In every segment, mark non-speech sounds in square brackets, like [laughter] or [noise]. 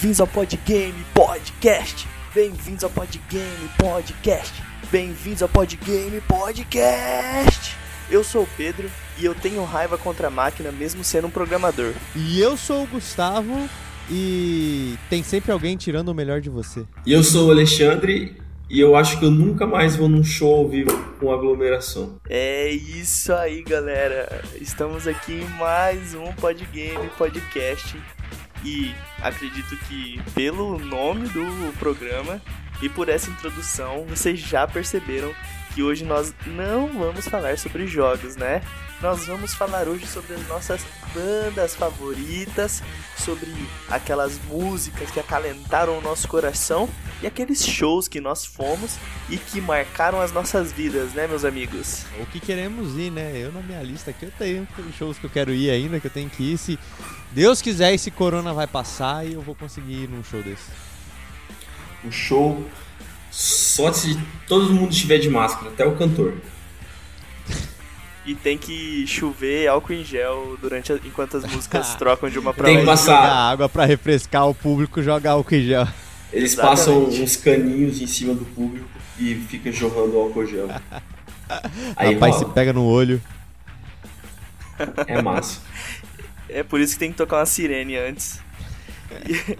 Bem-vindos ao Podgame Podcast. Bem-vindos ao Podgame Podcast. Bem-vindos ao Podgame Podcast. Eu sou o Pedro e eu tenho raiva contra a máquina mesmo sendo um programador. E eu sou o Gustavo e tem sempre alguém tirando o melhor de você. E eu sou o Alexandre e eu acho que eu nunca mais vou num show ao vivo com aglomeração. É isso aí, galera. Estamos aqui em mais um Podgame Podcast e acredito que pelo nome do programa e por essa introdução, vocês já perceberam que hoje nós não vamos falar sobre jogos, né? Nós vamos falar hoje sobre as nossas bandas favoritas, sobre aquelas músicas que acalentaram o nosso coração e aqueles shows que nós fomos e que marcaram as nossas vidas, né, meus amigos? O que queremos ir, né? Eu na minha lista aqui eu tenho shows que eu quero ir ainda, que eu tenho que ir. Se Deus quiser, esse corona vai passar e eu vou conseguir ir num show desse. Um show só se todo mundo estiver de máscara, até o cantor. [laughs] E tem que chover álcool em gel durante a, enquanto as músicas [laughs] trocam de uma pra Tem que outra. passar- Jogar água pra refrescar o público, jogar álcool em gel. Eles Exatamente. passam uns caninhos em cima do público e fica jorrando álcool gel. [laughs] Aí Rapaz, se pega no olho. é massa. É por isso que tem que tocar uma sirene antes. E,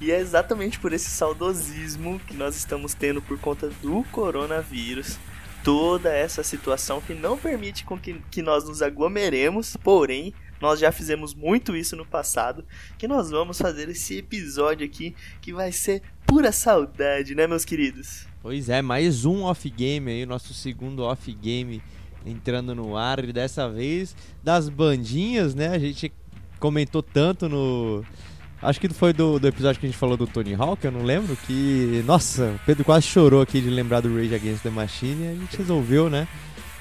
[laughs] e é exatamente por esse saudosismo que nós estamos tendo por conta do coronavírus. Toda essa situação que não permite com que, que nós nos aglomeremos, porém, nós já fizemos muito isso no passado, que nós vamos fazer esse episódio aqui que vai ser pura saudade, né, meus queridos? Pois é, mais um off-game aí, nosso segundo off-game entrando no ar. E dessa vez das bandinhas, né? A gente comentou tanto no. Acho que foi do, do episódio que a gente falou do Tony Hawk, eu não lembro, que. Nossa, o Pedro quase chorou aqui de lembrar do Rage Against the Machine e a gente resolveu, né?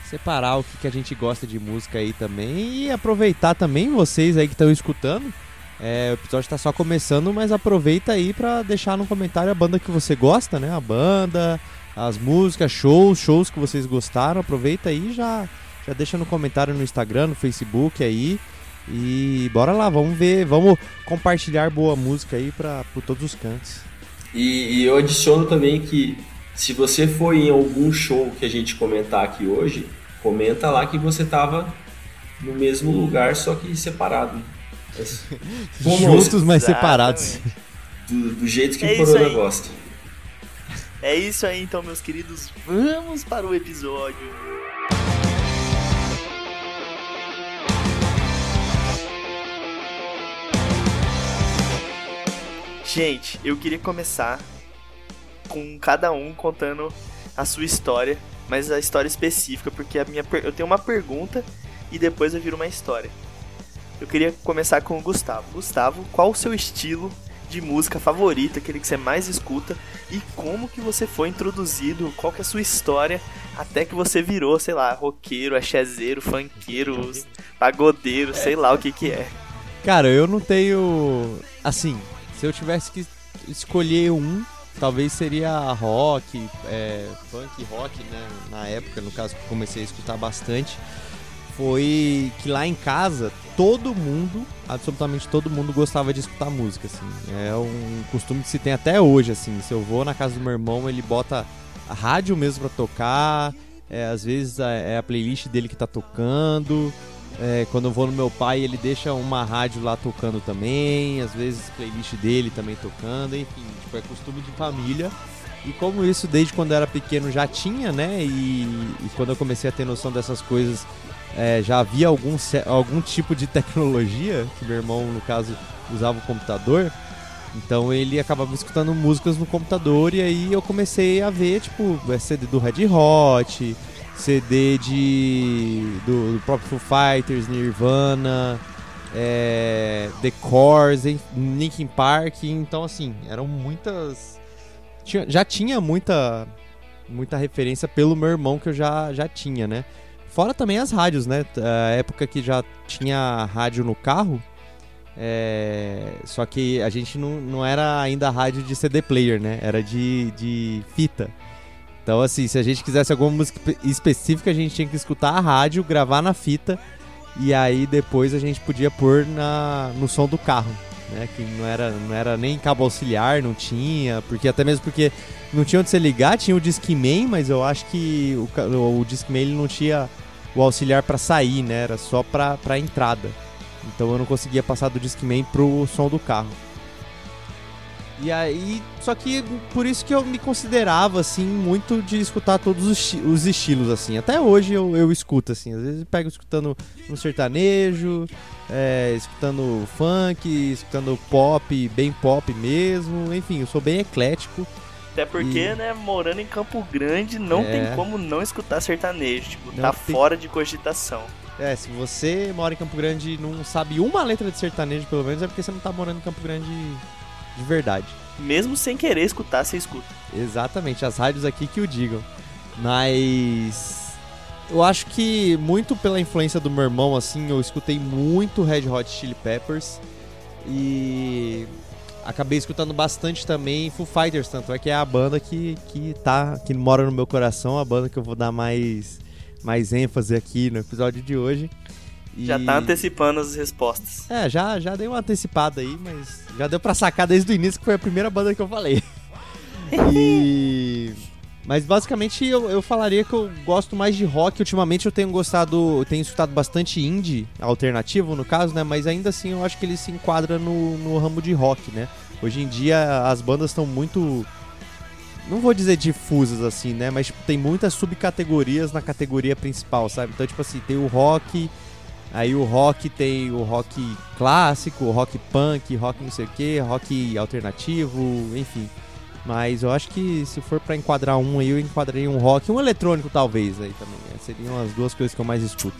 Separar o que, que a gente gosta de música aí também e aproveitar também vocês aí que estão escutando. É, o episódio tá só começando, mas aproveita aí pra deixar no comentário a banda que você gosta, né? A banda, as músicas, shows, shows que vocês gostaram. Aproveita aí e já, já deixa no comentário no Instagram, no Facebook aí. E bora lá, vamos ver, vamos compartilhar boa música aí pra, por todos os cantos. E, e eu adiciono também que se você for em algum show que a gente comentar aqui hoje, comenta lá que você tava no mesmo lugar, só que separado. Como- [laughs] Juntos, mas separados. Do, do jeito que É o isso Corona gosta. É isso aí então, meus queridos. Vamos para o episódio. Gente, eu queria começar com cada um contando a sua história, mas a história específica, porque a minha per- eu tenho uma pergunta e depois eu viro uma história. Eu queria começar com o Gustavo. Gustavo, qual o seu estilo de música favorito, aquele que você mais escuta e como que você foi introduzido, qual que é a sua história até que você virou, sei lá, roqueiro, achezeiro, funkeiro, [laughs] pagodeiro, sei lá o que que é. Cara, eu não tenho. Assim, se eu tivesse que escolher um, talvez seria rock, é, funk rock, né? Na época, no caso, comecei a escutar bastante. Foi que lá em casa, todo mundo, absolutamente todo mundo, gostava de escutar música, assim. É um costume que se tem até hoje, assim. Se eu vou na casa do meu irmão, ele bota a rádio mesmo pra tocar. É, às vezes a- é a playlist dele que tá tocando. É, quando eu vou no meu pai, ele deixa uma rádio lá tocando também, às vezes playlist dele também tocando, enfim, tipo, é costume de família. E como isso desde quando eu era pequeno já tinha, né? E, e quando eu comecei a ter noção dessas coisas, é, já havia algum, algum tipo de tecnologia, que meu irmão, no caso, usava o computador. Então ele acabava escutando músicas no computador e aí eu comecei a ver, tipo, é CD do Red Hot, CD de do, do próprio Foo Fighters, Nirvana, é, The Cores, Linkin Park, então assim, eram muitas tinha- já tinha muita muita referência pelo meu irmão que eu já já tinha, né? Fora também as rádios, né? A época que já tinha rádio no carro, é, só que a gente não, não era ainda rádio de CD player, né? Era de, de fita. Então, assim, se a gente quisesse alguma música espe- específica, a gente tinha que escutar a rádio, gravar na fita e aí depois a gente podia pôr na, no som do carro. né? Que não era, não era nem cabo auxiliar, não tinha, porque até mesmo porque não tinha onde você ligar, tinha o Discman, mas eu acho que o, o Discman ele não tinha o auxiliar para sair, né? Era só para entrada. Então eu não conseguia passar do Discman pro som do carro. E aí, só que por isso que eu me considerava, assim, muito de escutar todos os, os estilos, assim. Até hoje eu, eu escuto, assim. Às vezes eu pego escutando um sertanejo, é, escutando funk, escutando pop, bem pop mesmo. Enfim, eu sou bem eclético. Até porque, e... né, morando em Campo Grande, não é... tem como não escutar sertanejo. Tipo, não tá tem... fora de cogitação. É, se você mora em Campo Grande e não sabe uma letra de sertanejo, pelo menos, é porque você não tá morando em Campo Grande de verdade. Mesmo sem querer escutar, você escuta. Exatamente, as rádios aqui que o digam. Mas eu acho que muito pela influência do meu irmão, assim, eu escutei muito Red Hot Chili Peppers e acabei escutando bastante também Foo Fighters, tanto é que é a banda que, que tá que mora no meu coração, a banda que eu vou dar mais mais ênfase aqui no episódio de hoje. E... Já tá antecipando as respostas. É, já, já dei uma antecipada aí, mas já deu pra sacar desde o início que foi a primeira banda que eu falei. [laughs] e... Mas basicamente eu, eu falaria que eu gosto mais de rock. Ultimamente eu tenho gostado, eu tenho escutado bastante indie, alternativo no caso, né? Mas ainda assim eu acho que ele se enquadra no, no ramo de rock, né? Hoje em dia as bandas estão muito. Não vou dizer difusas assim, né? Mas tipo, tem muitas subcategorias na categoria principal, sabe? Então, tipo assim, tem o rock, Aí o rock tem o rock clássico, o rock punk, rock não sei o que, rock alternativo, enfim. Mas eu acho que se for para enquadrar um aí, eu enquadraria um rock, um eletrônico talvez aí também. Né? Seriam as duas coisas que eu mais escuto.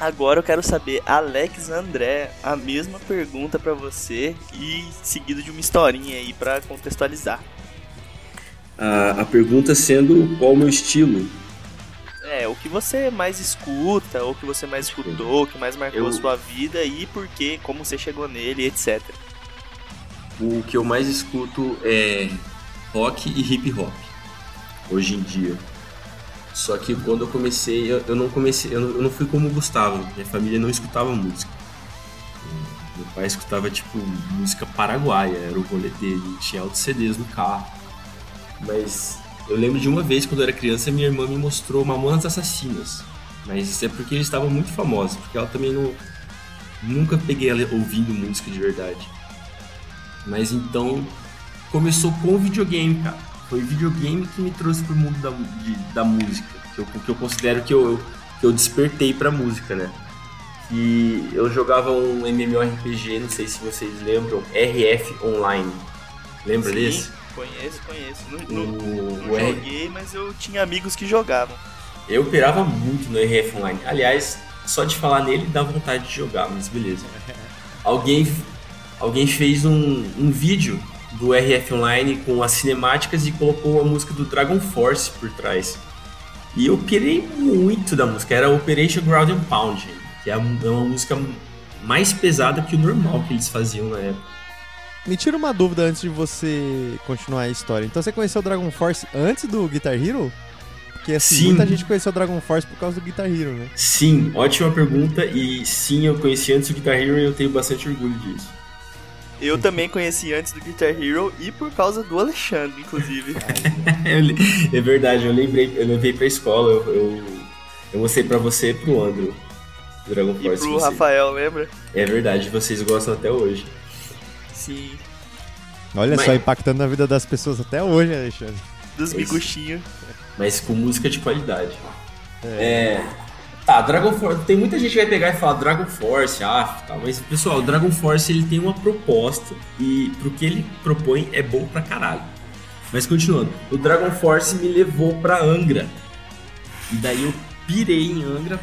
Agora eu quero saber, Alex André, a mesma pergunta para você e seguido de uma historinha aí para contextualizar. A, a pergunta sendo qual o meu estilo? É, o que você mais escuta, ou o que você mais escutou, o que mais marcou eu... a sua vida e por quê, como você chegou nele, etc. O que eu mais escuto é rock e hip hop, hoje em dia. Só que quando eu comecei, eu, eu não comecei, eu não, eu não, fui como o Gustavo, minha família não escutava música. Meu pai escutava tipo música paraguaia, era o rolê dele, tinha altos CDs no carro. Mas eu lembro de uma vez, quando eu era criança, minha irmã me mostrou Mamonas Assassinas. Mas isso é porque eles estavam muito famosos, porque ela também não. Nunca peguei ela ouvindo música de verdade. Mas então começou com o videogame, cara. Foi o videogame que me trouxe pro mundo da, de, da música. Que eu, que eu considero que eu, que eu despertei pra música, né? E eu jogava um MMORPG, não sei se vocês lembram, RF Online. Lembra Sim. desse? Conheço, conheço. Não, o, não, não joguei, mas eu tinha amigos que jogavam. Eu operava muito no RF Online. Aliás, só de falar nele dá vontade de jogar, mas beleza. [laughs] alguém, alguém fez um, um vídeo do RF Online com as cinemáticas e colocou a música do Dragon Force por trás. E eu pirei muito da música. Era Operation Ground and Pound, que é uma música mais pesada que o normal que eles faziam na época. Me tira uma dúvida antes de você continuar a história. Então você conheceu o Dragon Force antes do Guitar Hero? Porque assim, sim. muita gente conheceu o Dragon Force por causa do Guitar Hero, né? Sim, ótima pergunta. E sim, eu conheci antes do Guitar Hero e eu tenho bastante orgulho disso. Eu também conheci antes do Guitar Hero e por causa do Alexandre, inclusive. [laughs] é verdade, eu lembrei, eu levei pra escola, eu, eu, eu mostrei pra você e pro Andrew. Dragon Force. E pro Rafael, lembra? É verdade, vocês gostam até hoje. Sim. Olha Mas... só, impactando na vida das pessoas até hoje, Alexandre. Dos miguxinhos. Mas com música de qualidade. É. é... Tá, Dragon Force. Tem muita gente que vai pegar e falar Dragon Force, ah, tá. Mas, pessoal, o Dragon Force ele tem uma proposta e pro que ele propõe é bom pra caralho. Mas continuando, o Dragon Force me levou pra Angra. E daí eu pirei em Angra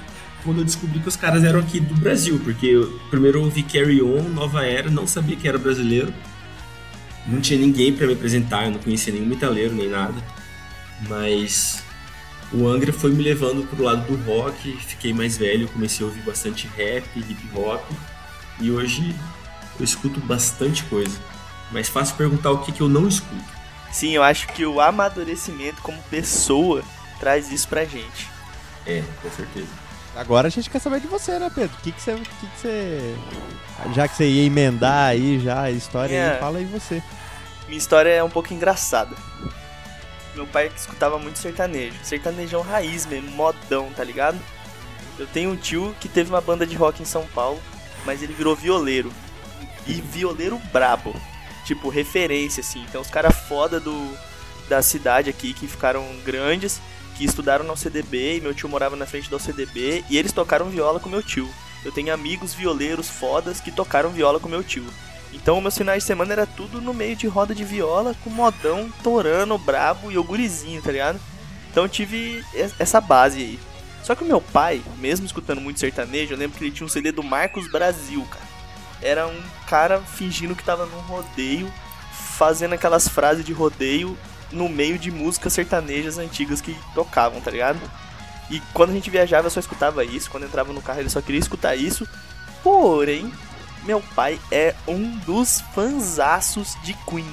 quando eu descobri que os caras eram aqui do Brasil, porque eu, primeiro eu ouvi Carry On, Nova Era, não sabia que era brasileiro. Não tinha ninguém para me apresentar, eu não conhecia nenhum metaleiro nem nada. Mas o Angra foi me levando pro lado do rock, fiquei mais velho, comecei a ouvir bastante rap, hip hop. E hoje eu escuto bastante coisa. Mas fácil perguntar o que, que eu não escuto. Sim, eu acho que o amadurecimento como pessoa traz isso pra gente. É, com certeza. Agora a gente quer saber de você, né, Pedro? O que, que, você, que, que você. Já que você ia emendar aí já a história É. aí, fala aí você. Minha história é um pouco engraçada. Meu pai escutava muito sertanejo. Sertanejão raiz mesmo, modão, tá ligado? Eu tenho um tio que teve uma banda de rock em São Paulo, mas ele virou violeiro. E violeiro brabo. Tipo, referência, assim. Então os caras foda do, da cidade aqui, que ficaram grandes, que estudaram na UCDB, e meu tio morava na frente da UCDB, e eles tocaram viola com meu tio. Eu tenho amigos violeiros fodas que tocaram viola com meu tio. Então, meus finais de semana era tudo no meio de roda de viola, com modão, torando, brabo e o gurizinho, tá ligado? Então tive es- essa base aí. Só que o meu pai, mesmo escutando muito sertanejo, eu lembro que ele tinha um CD do Marcos Brasil, cara. Era um cara fingindo que tava num rodeio, fazendo aquelas frases de rodeio no meio de músicas sertanejas antigas que tocavam, tá ligado? E quando a gente viajava eu só escutava isso, quando eu entrava no carro ele só queria escutar isso. Porém, meu pai é um dos fanzaços de Queen.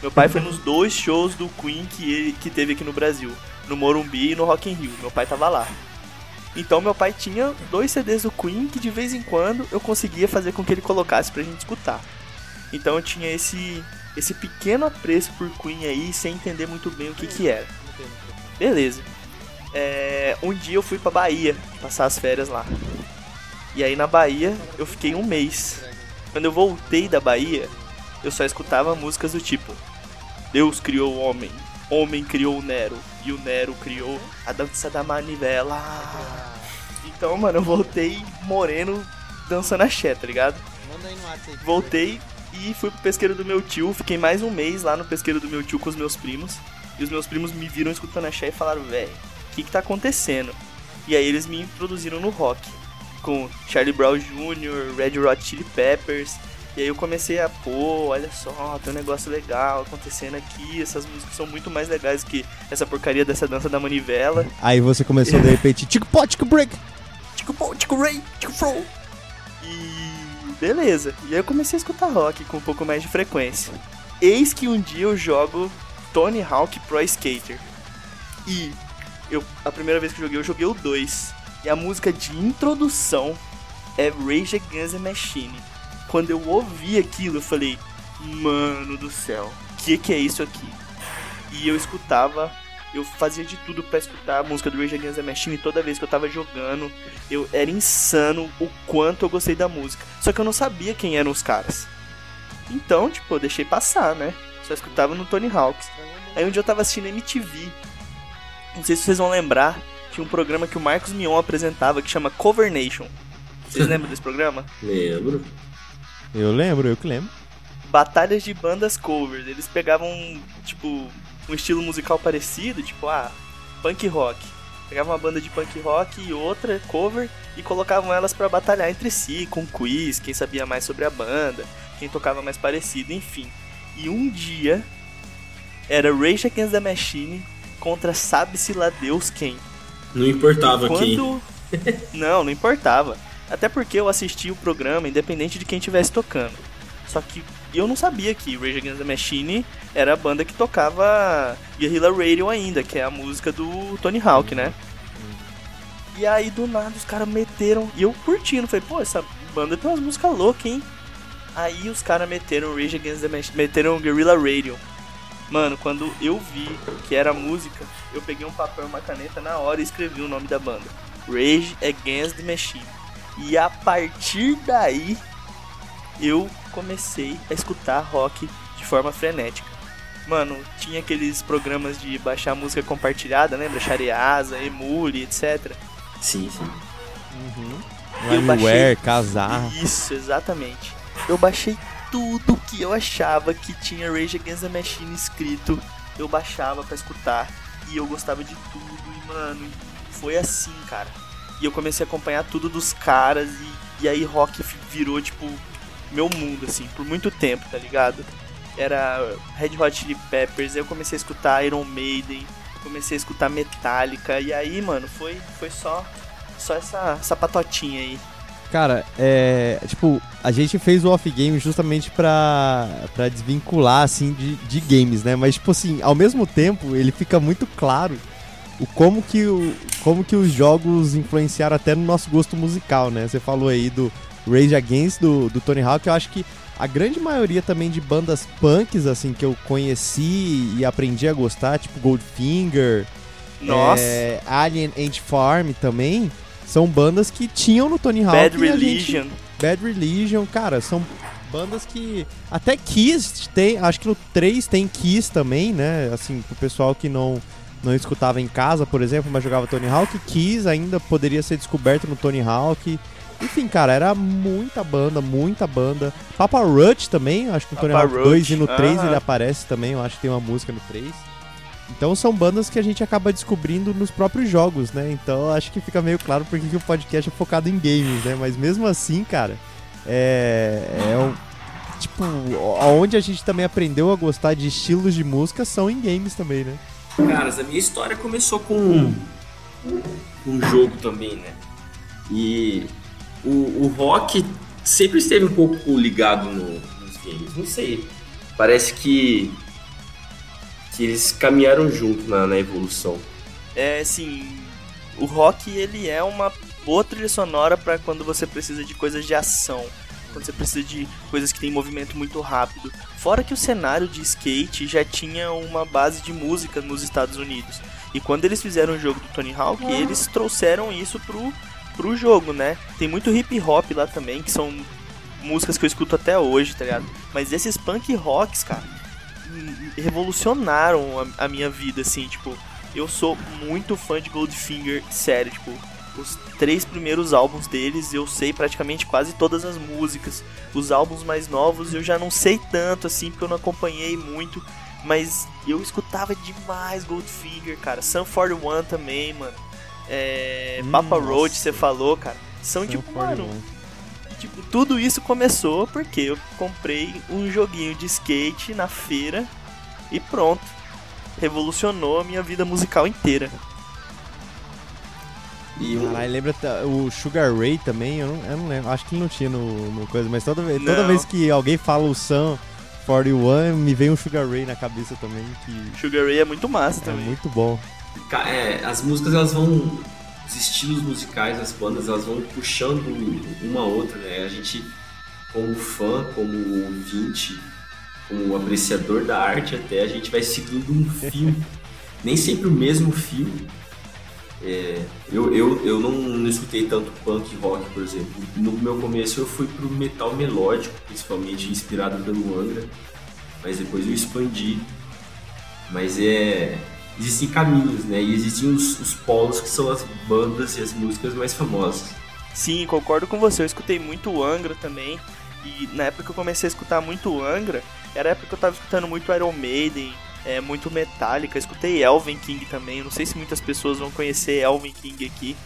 Meu pai foi nos dois shows do Queen que, ele, que teve aqui no Brasil, no Morumbi e no Rock in Rio. Meu pai tava lá. Então meu pai tinha dois CDs do Queen que de vez em quando eu conseguia fazer com que ele colocasse pra gente escutar. Então eu tinha esse esse pequeno apreço por Queen aí sem entender muito bem o que que era. Beleza. É, um dia eu fui pra Bahia passar as férias lá. E aí na Bahia eu fiquei um mês. Quando eu voltei da Bahia, eu só escutava músicas do tipo Deus criou o homem, homem criou o Nero, e o Nero criou a dança da manivela. Então, mano, eu voltei moreno dançando axé, tá ligado? Manda aí no WhatsApp. Voltei e fui pro pesqueiro do meu tio. Fiquei mais um mês lá no pesqueiro do meu tio com os meus primos. E os meus primos me viram escutando axé e falaram, velho, o que que tá acontecendo? E aí eles me introduziram no rock. Com Charlie Brown Jr., Red Hot Chili Peppers. E aí eu comecei a, pô, olha só, tem um negócio legal acontecendo aqui. Essas músicas são muito mais legais que essa porcaria dessa dança da manivela. Aí você começou de repente, tico pot, tico break. Tico Pô, Tico Ray, Tico Flow. E beleza. E aí eu comecei a escutar rock com um pouco mais de frequência. Eis que um dia eu jogo Tony Hawk Pro Skater. E eu, a primeira vez que eu joguei, eu joguei o 2. E a música de introdução é Rage Against the Machine. Quando eu ouvi aquilo, eu falei, mano do céu, que que é isso aqui? E eu escutava, eu fazia de tudo pra escutar a música do Rage Against the Machine toda vez que eu tava jogando. Eu era insano o quanto eu gostei da música. Só que eu não sabia quem eram os caras. Então, tipo, eu deixei passar, né? Só escutava no Tony Hawks. Aí um dia eu tava assistindo MTV. Não sei se vocês vão lembrar, tinha um programa que o Marcos Mion apresentava que chama Cover Nation. Vocês lembram desse programa? [laughs] Lembro. Eu lembro, eu que lembro. batalhas de bandas covers. Eles pegavam, tipo, um estilo musical parecido, tipo, ah, punk rock. Pegavam uma banda de punk rock e outra cover e colocavam elas pra batalhar entre si, com quiz, quem sabia mais sobre a banda, quem tocava mais parecido, enfim. E um dia era Rage Against the Machine contra sabe-se lá Deus quem. Não importava quem. Quando. [laughs] não, não importava. Até porque eu assisti o programa independente de quem estivesse tocando. Só que eu não sabia que Rage Against the Machine era a banda que tocava Guerrilla Radio ainda, que é a música do Tony Hawk, né? E aí do nada os caras meteram. E eu curtindo, falei, pô, essa banda tem umas músicas loucas, hein? Aí os caras meteram Rage Against the Machine, meteram Guerrilla Radio. Mano, quando eu vi que era música, eu peguei um papel e uma caneta na hora e escrevi o nome da banda. Rage Against the Machine. E a partir daí, eu comecei a escutar rock de forma frenética. Mano, tinha aqueles programas de baixar música compartilhada, lembra? Shareasa, Emule, etc. Sim, sim. Uhum. Eu baixei- casar. Isso, exatamente. Eu baixei tudo que eu achava que tinha Rage Against the Machine escrito. Eu baixava pra escutar. E eu gostava de tudo. E, mano, foi assim, cara. E eu comecei a acompanhar tudo dos caras. E, e aí rock virou, tipo, meu mundo, assim, por muito tempo, tá ligado? Era Red Hot Chili Peppers. Eu comecei a escutar Iron Maiden. Comecei a escutar Metallica. E aí, mano, foi, foi só, só essa, essa patotinha aí. Cara, é. Tipo, a gente fez o off-game justamente pra, pra desvincular, assim, de, de games, né? Mas, tipo assim, ao mesmo tempo, ele fica muito claro o como que, o, como que os jogos influenciaram até no nosso gosto musical, né? Você falou aí do Rage Against, do, do Tony Hawk, eu acho que a grande maioria também de bandas punks, assim, que eu conheci e aprendi a gostar, tipo Goldfinger, Nossa. é, Alien Ant Farm também, são bandas que tinham no Tony Hawk. Bad a gente- Religion. Bad Religion, cara, são bandas que. Até Kiss tem. Acho que no 3 tem Kiss também, né? Assim, pro pessoal que não, não escutava em casa, por exemplo, mas jogava Tony Hawk, Kiss ainda poderia ser descoberto no Tony Hawk. Enfim, cara, era muita banda, muita banda. Papa Roach também, acho que no Tony Hawk 2 Roach, e no 3 aham. ele aparece também, eu acho que tem uma música no 3. Então são bandas que a gente acaba descobrindo nos próprios jogos, né? Então acho que fica meio claro porque que o podcast é focado em games, né? Mas mesmo assim, cara, é, é um, tipo, aonde a gente também aprendeu a gostar de estilos de música são em games também, né? Caras, a minha história começou com um, um jogo também, né? E o, o rock sempre esteve um pouco ligado no- nos games. Não sei. Parece que, que eles caminharam junto na, na evolução. É assim, o rock ele é uma boa trilha sonora pra quando você precisa de coisas de ação, quando você precisa de coisas que tem movimento muito rápido. Fora que o cenário de skate já tinha uma base de música nos Estados Unidos. E quando eles fizeram o jogo do Tony Hawk, eles trouxeram isso pro, pro jogo, né? Tem muito hip hop lá também, que são músicas que eu escuto até hoje, tá ligado? Mas esses punk rocks, cara, revolucionaram a, a minha vida, assim, tipo, eu sou muito fã de Goldfinger, sério, tipo, os três primeiros álbuns deles eu sei praticamente quase todas as músicas. Os álbuns mais novos eu já não sei tanto, assim, porque eu não acompanhei muito, mas eu escutava demais Goldfinger, cara. Sun 41 também, mano. É, Hum, Papa nossa. Roach, você falou, cara. São tipo, mano, Tipo, tudo isso começou porque eu comprei um joguinho de skate na feira e pronto. Revolucionou a minha vida musical inteira. E o, Caralho, lembra o Sugar Ray também? Eu não, eu não lembro, acho que não tinha no, no coisa, mas toda, vez- toda vez que alguém fala o Sun 41, me vem um Sugar Ray na cabeça também, que Sugar Ray é muito massa é também. muito bom. É, as músicas elas vão. Os estilos musicais das bandas elas vão puxando uma a outra, né? A gente, como fã, como ouvinte, como apreciador da arte, até a gente vai seguindo um fio. [laughs] Nem sempre o mesmo fio. É, eu, eu, eu não, não escutei tanto punk rock, por exemplo. No meu começo eu fui pro metal melódico, principalmente inspirado pelo Angra, mas depois eu expandi. Mas é. Existem caminhos, né? E existem os, os polos que são as bandas e as músicas mais famosas. Sim, concordo com você. Eu escutei muito o Angra também. E na época que eu comecei a escutar muito o Angra, era a época que eu tava escutando muito Iron Maiden, é, muito Metallica. Escutei Elven King também. Não sei se muitas pessoas vão conhecer Elven King aqui.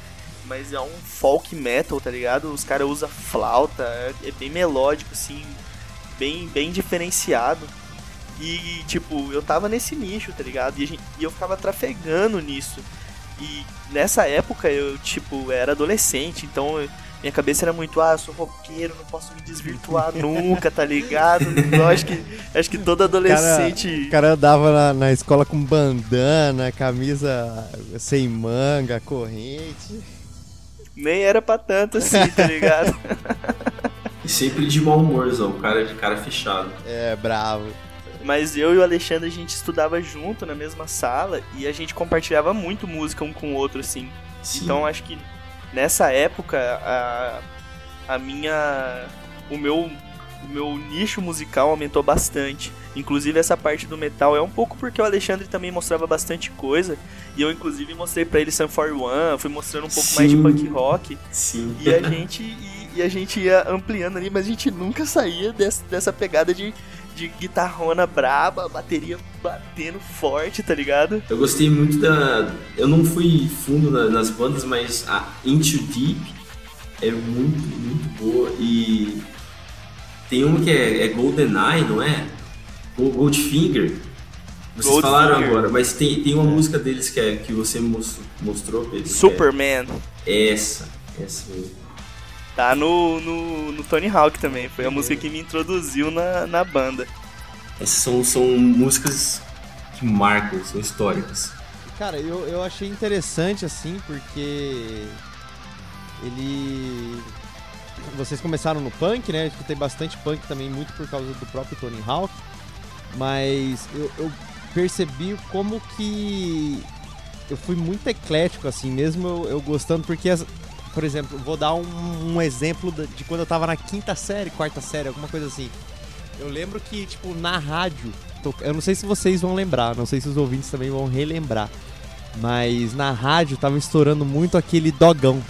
Mas é um folk metal, tá ligado? Os caras usam flauta, é, é bem melódico, assim, bem, bem diferenciado. E, tipo, eu tava nesse nicho, tá ligado? E, a gente- e eu ficava trafegando nisso. E nessa época eu, tipo, era adolescente, então minha cabeça era muito, ah, eu sou roqueiro, não posso me desvirtuar [laughs] nunca, tá ligado? Eu acho que, acho que todo adolescente. O cara andava na, na escola com bandana, camisa sem manga, corrente. Nem era pra tanto assim, tá ligado? [laughs] E sempre de mau humorzão, o cara de cara fechado. É, bravo. Mas eu e o Alexandre a gente estudava junto na mesma sala e a gente compartilhava muito música um com o outro, assim. Sim. Então acho que nessa época a, a minha. O meu, o meu nicho musical aumentou bastante. Inclusive essa parte do metal é um pouco porque o Alexandre também mostrava bastante coisa. E eu inclusive mostrei pra ele Sun 41, fui mostrando um pouco mais de Sim. punk rock. Sim. E a gente, e, e a gente ia ampliando ali, mas a gente nunca saía dessa, dessa pegada de, de guitarrona braba, bateria batendo forte, tá ligado? Eu gostei muito da. Eu não fui fundo na- nas bandas, mas a Into Deep é muito, muito boa. E tem uma que é, é GoldenEye, não é? Go- Goldfinger. Vocês Goldfinger. falaram agora, mas tem, tem uma música deles que, é, que você mos- mostrou, Pedro. que Superman. É essa, essa mesmo. Tá no, no, no Tony Hawk também. Foi a música que me introduziu na, na banda. Essas são, são músicas que marcam, são históricas. Cara, eu, eu achei interessante assim, porque ele. Vocês começaram no punk, né? Eu escutei bastante punk também, muito por causa do próprio Tony Hawk. Mas eu, eu percebi como que eu fui muito eclético, assim, mesmo eu, eu gostando, porque, as, por exemplo, vou dar um, um exemplo de quando eu tava na quinta série, quarta série, alguma coisa assim. Eu lembro que, tipo, na rádio, eu não sei se vocês vão lembrar, não sei se os ouvintes também vão relembrar, mas na rádio tava estourando muito aquele dogão.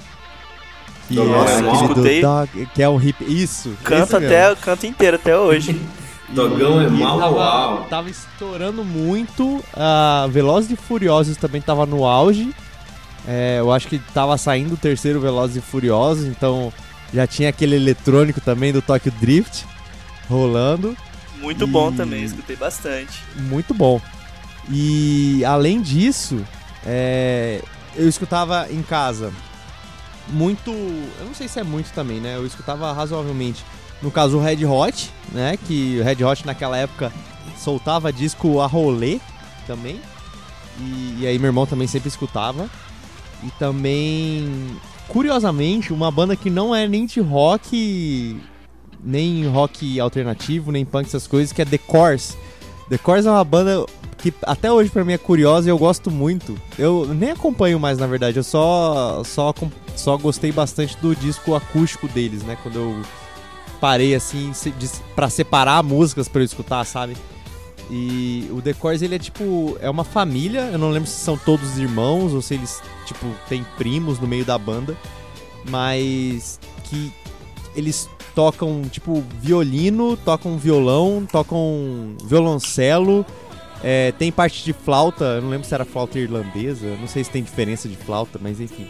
Que Nossa, é aquele dog, que é um hip. Isso. Canta até, canta inteiro até hoje. [laughs] Dogão é mal tava, tava estourando muito. Uh, Velozes e Furiosos também tava no auge. É, eu acho que tava saindo o terceiro Velozes e Furiosos, então já tinha aquele eletrônico também do Tokyo Drift rolando. Muito e... bom também, escutei bastante. Muito bom. E além disso, é, eu escutava em casa muito. Eu não sei se é muito também, né? Eu escutava razoavelmente no caso, o Red Hot, né? Que o Red Hot naquela época soltava disco a rolê também. E, e aí meu irmão também sempre escutava. E também, curiosamente, uma banda que não é nem de rock, nem rock alternativo, nem punk, essas coisas, que é The Course. The Course é uma banda que até hoje para mim é curiosa e eu gosto muito. Eu nem acompanho mais, na verdade, eu só, só, só gostei bastante do disco acústico deles, né? Quando eu parei assim para separar músicas para eu escutar, sabe? E o The ele é tipo, é uma família, eu não lembro se são todos irmãos ou se eles, tipo, têm primos no meio da banda, mas que eles tocam, tipo, violino, tocam violão, tocam violoncelo, é, tem parte de flauta, eu não lembro se era flauta irlandesa, não sei se tem diferença de flauta, mas enfim.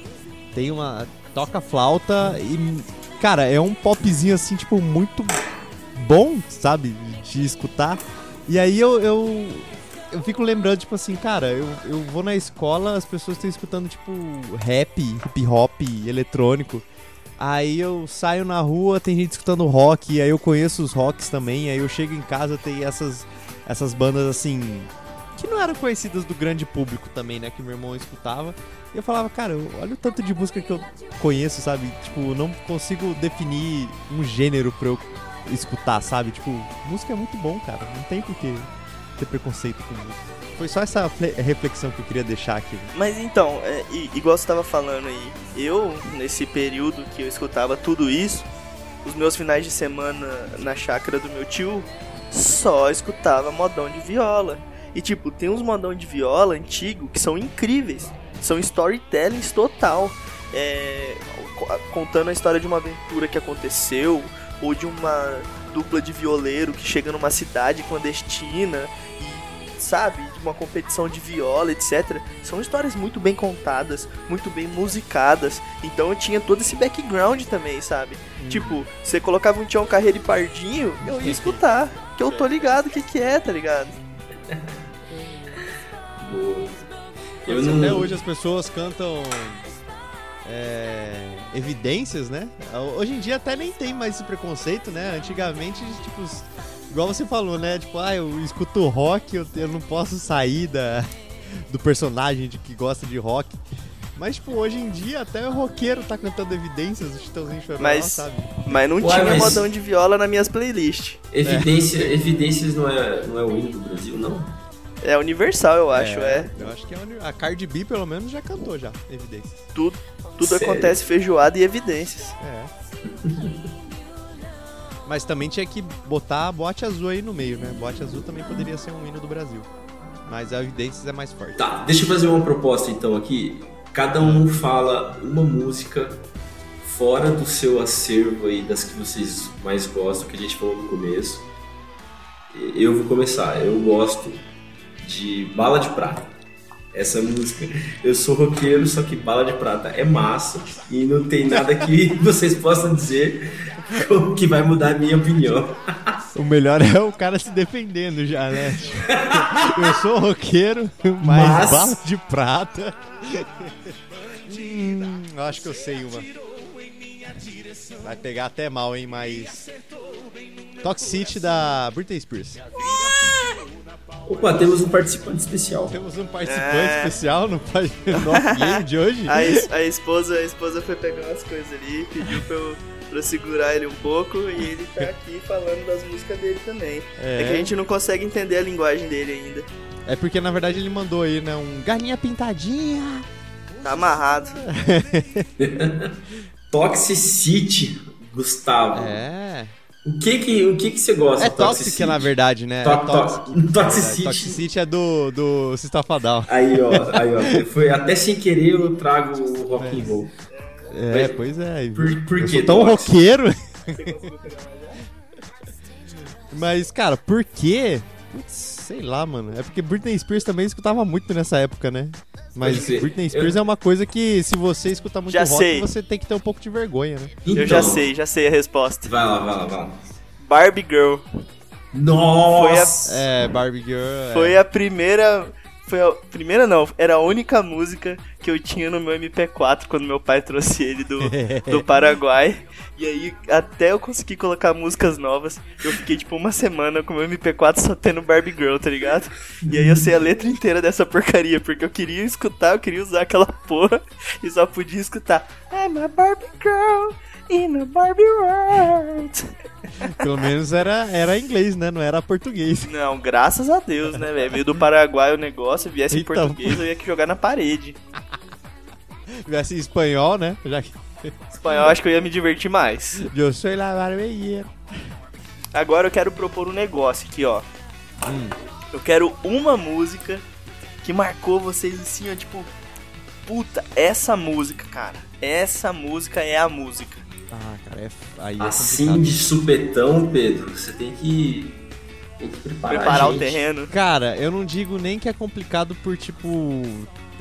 Tem uma. Toca flauta e cara, é um popzinho assim, tipo, muito bom, sabe? De escutar. E aí eu, eu, eu fico lembrando, tipo assim, cara, eu, eu vou na escola, as pessoas estão escutando, tipo, rap, hip hop, eletrônico. Aí eu saio na rua, tem gente escutando rock, aí eu conheço os rocks também, aí eu chego em casa, tem essas, essas bandas assim, que não eram conhecidas do grande público também, né? Que meu irmão escutava. E eu falava, cara, olha o tanto de música que eu conheço, sabe? Tipo, não consigo definir um gênero pra eu escutar, sabe? Tipo, música é muito bom, cara. Não tem por que ter preconceito com música. Foi só essa reflexão que eu queria deixar aqui. Mas então, é, igual você tava falando aí, eu, nesse período que eu escutava tudo isso, os meus finais de semana na chácara do meu tio, só escutava modão de viola. E tipo, tem uns modão de viola antigo que são incríveis são storytellings total. É, contando a história de uma aventura que aconteceu, ou de uma dupla de violeiro que chega numa cidade clandestina e, sabe, de uma competição de viola, etc. São histórias muito bem contadas, muito bem musicadas. Então eu tinha todo esse background também, sabe? Hum. Tipo, você colocava um Tião Carreiro e Pardinho, eu ia escutar, que eu tô ligado o que, que é, tá ligado? [laughs] Eu não... Até hoje as pessoas cantam é, evidências, né? Hoje em dia até nem tem mais esse preconceito, né? Antigamente, tipo, igual você falou, né? Tipo, ah, eu escuto rock, eu, eu não posso sair da, do personagem de que gosta de rock. Mas, tipo, hoje em dia até o roqueiro tá cantando evidências do Chitãozinho Chororó, mas, sabe? Mas não Ué, tinha mas... modão de viola nas minhas playlists. Evidência, é. Evidências não é, não é o hino do Brasil, não? É universal, eu acho, é. é. Eu acho que é a Cardi B, pelo menos, já cantou já, evidências. Tudo, tudo acontece feijoada e evidências. É. Mas também tinha que botar a boate azul aí no meio, né? Boate azul também poderia ser um hino do Brasil. Mas a evidências é mais forte. Tá, deixa eu fazer uma proposta então aqui. Cada um fala uma música fora do seu acervo aí, das que vocês mais gostam, que a gente falou no começo. Eu vou começar. Eu gosto de Bala de Prata. Essa música, eu sou roqueiro, só que Bala de Prata é massa e não tem nada que [laughs] vocês possam dizer que vai mudar a minha opinião. [laughs] O melhor é o cara se defendendo já, né? [laughs] Eu sou roqueiro, mas, mas... Bala de Prata. hum, eu acho que eu sei uma. Vai pegar até mal, hein? Mas. Toxicity da Britney Spears. Opa, temos um participante especial. Temos um participante é... especial no, no nosso [laughs] game de hoje. A, a, esposa, a esposa foi pegar umas coisas ali, pediu pra eu, pra eu segurar ele um pouco e ele tá aqui falando das músicas dele também. É... é que a gente não consegue entender a linguagem dele ainda. É porque na verdade ele mandou aí, né? Um galinha pintadinha. Tá amarrado. [laughs] [laughs] Toxicity, Gustavo. É. O que que, o que que você gosta? É Toxic, na verdade, né? To é Toxic. Toxicity. É, Toxicity é do, do Sistafadal. Aí, ó, [laughs] aí, ó. Foi até sem querer eu trago o rock and roll. É, Mas, pois é. Por, por que? tão roqueiro. [laughs] Mas, cara, por quê? Putz, sei lá, mano. É porque Britney Spears também escutava muito nessa época, né? Mas Britney Spears eu... é uma coisa que, se você escuta muito já rock, sei. você tem que ter um pouco de vergonha, né? Então, eu já sei, já sei a resposta. Vai lá, vai lá, vai lá. Barbie Girl. Nossa! A... É, Barbie Girl. Foi é. a primeira foi a primeira não, era a única música que eu tinha no meu MP4 quando meu pai trouxe ele do, do [laughs] Paraguai. E aí, até eu conseguir colocar músicas novas, eu fiquei tipo uma semana com meu MP4 só tendo Barbie Girl, tá ligado? E aí eu sei a letra inteira dessa porcaria, porque eu queria escutar, eu queria usar aquela porra e só podia escutar I'm a Barbie Girl in a Barbie World. [laughs] Pelo menos era, era inglês, né? Não era português. Não, graças a Deus, né, velho? Meio do Paraguai o negócio, viesse então... em português, eu ia que jogar na parede. viesse em espanhol, né? Já que... Espanhol acho que eu ia me divertir mais. Eu sou la barbeira. Agora eu quero propor um negócio aqui, ó. Hum. Eu quero uma música que marcou vocês assim, ó, tipo, puta, essa música, cara. Essa música é a música. Ah, cara, é, aí é Assim de supetão, Pedro, você tem que, tem que preparar, preparar o terreno. Cara, eu não digo nem que é complicado por, tipo,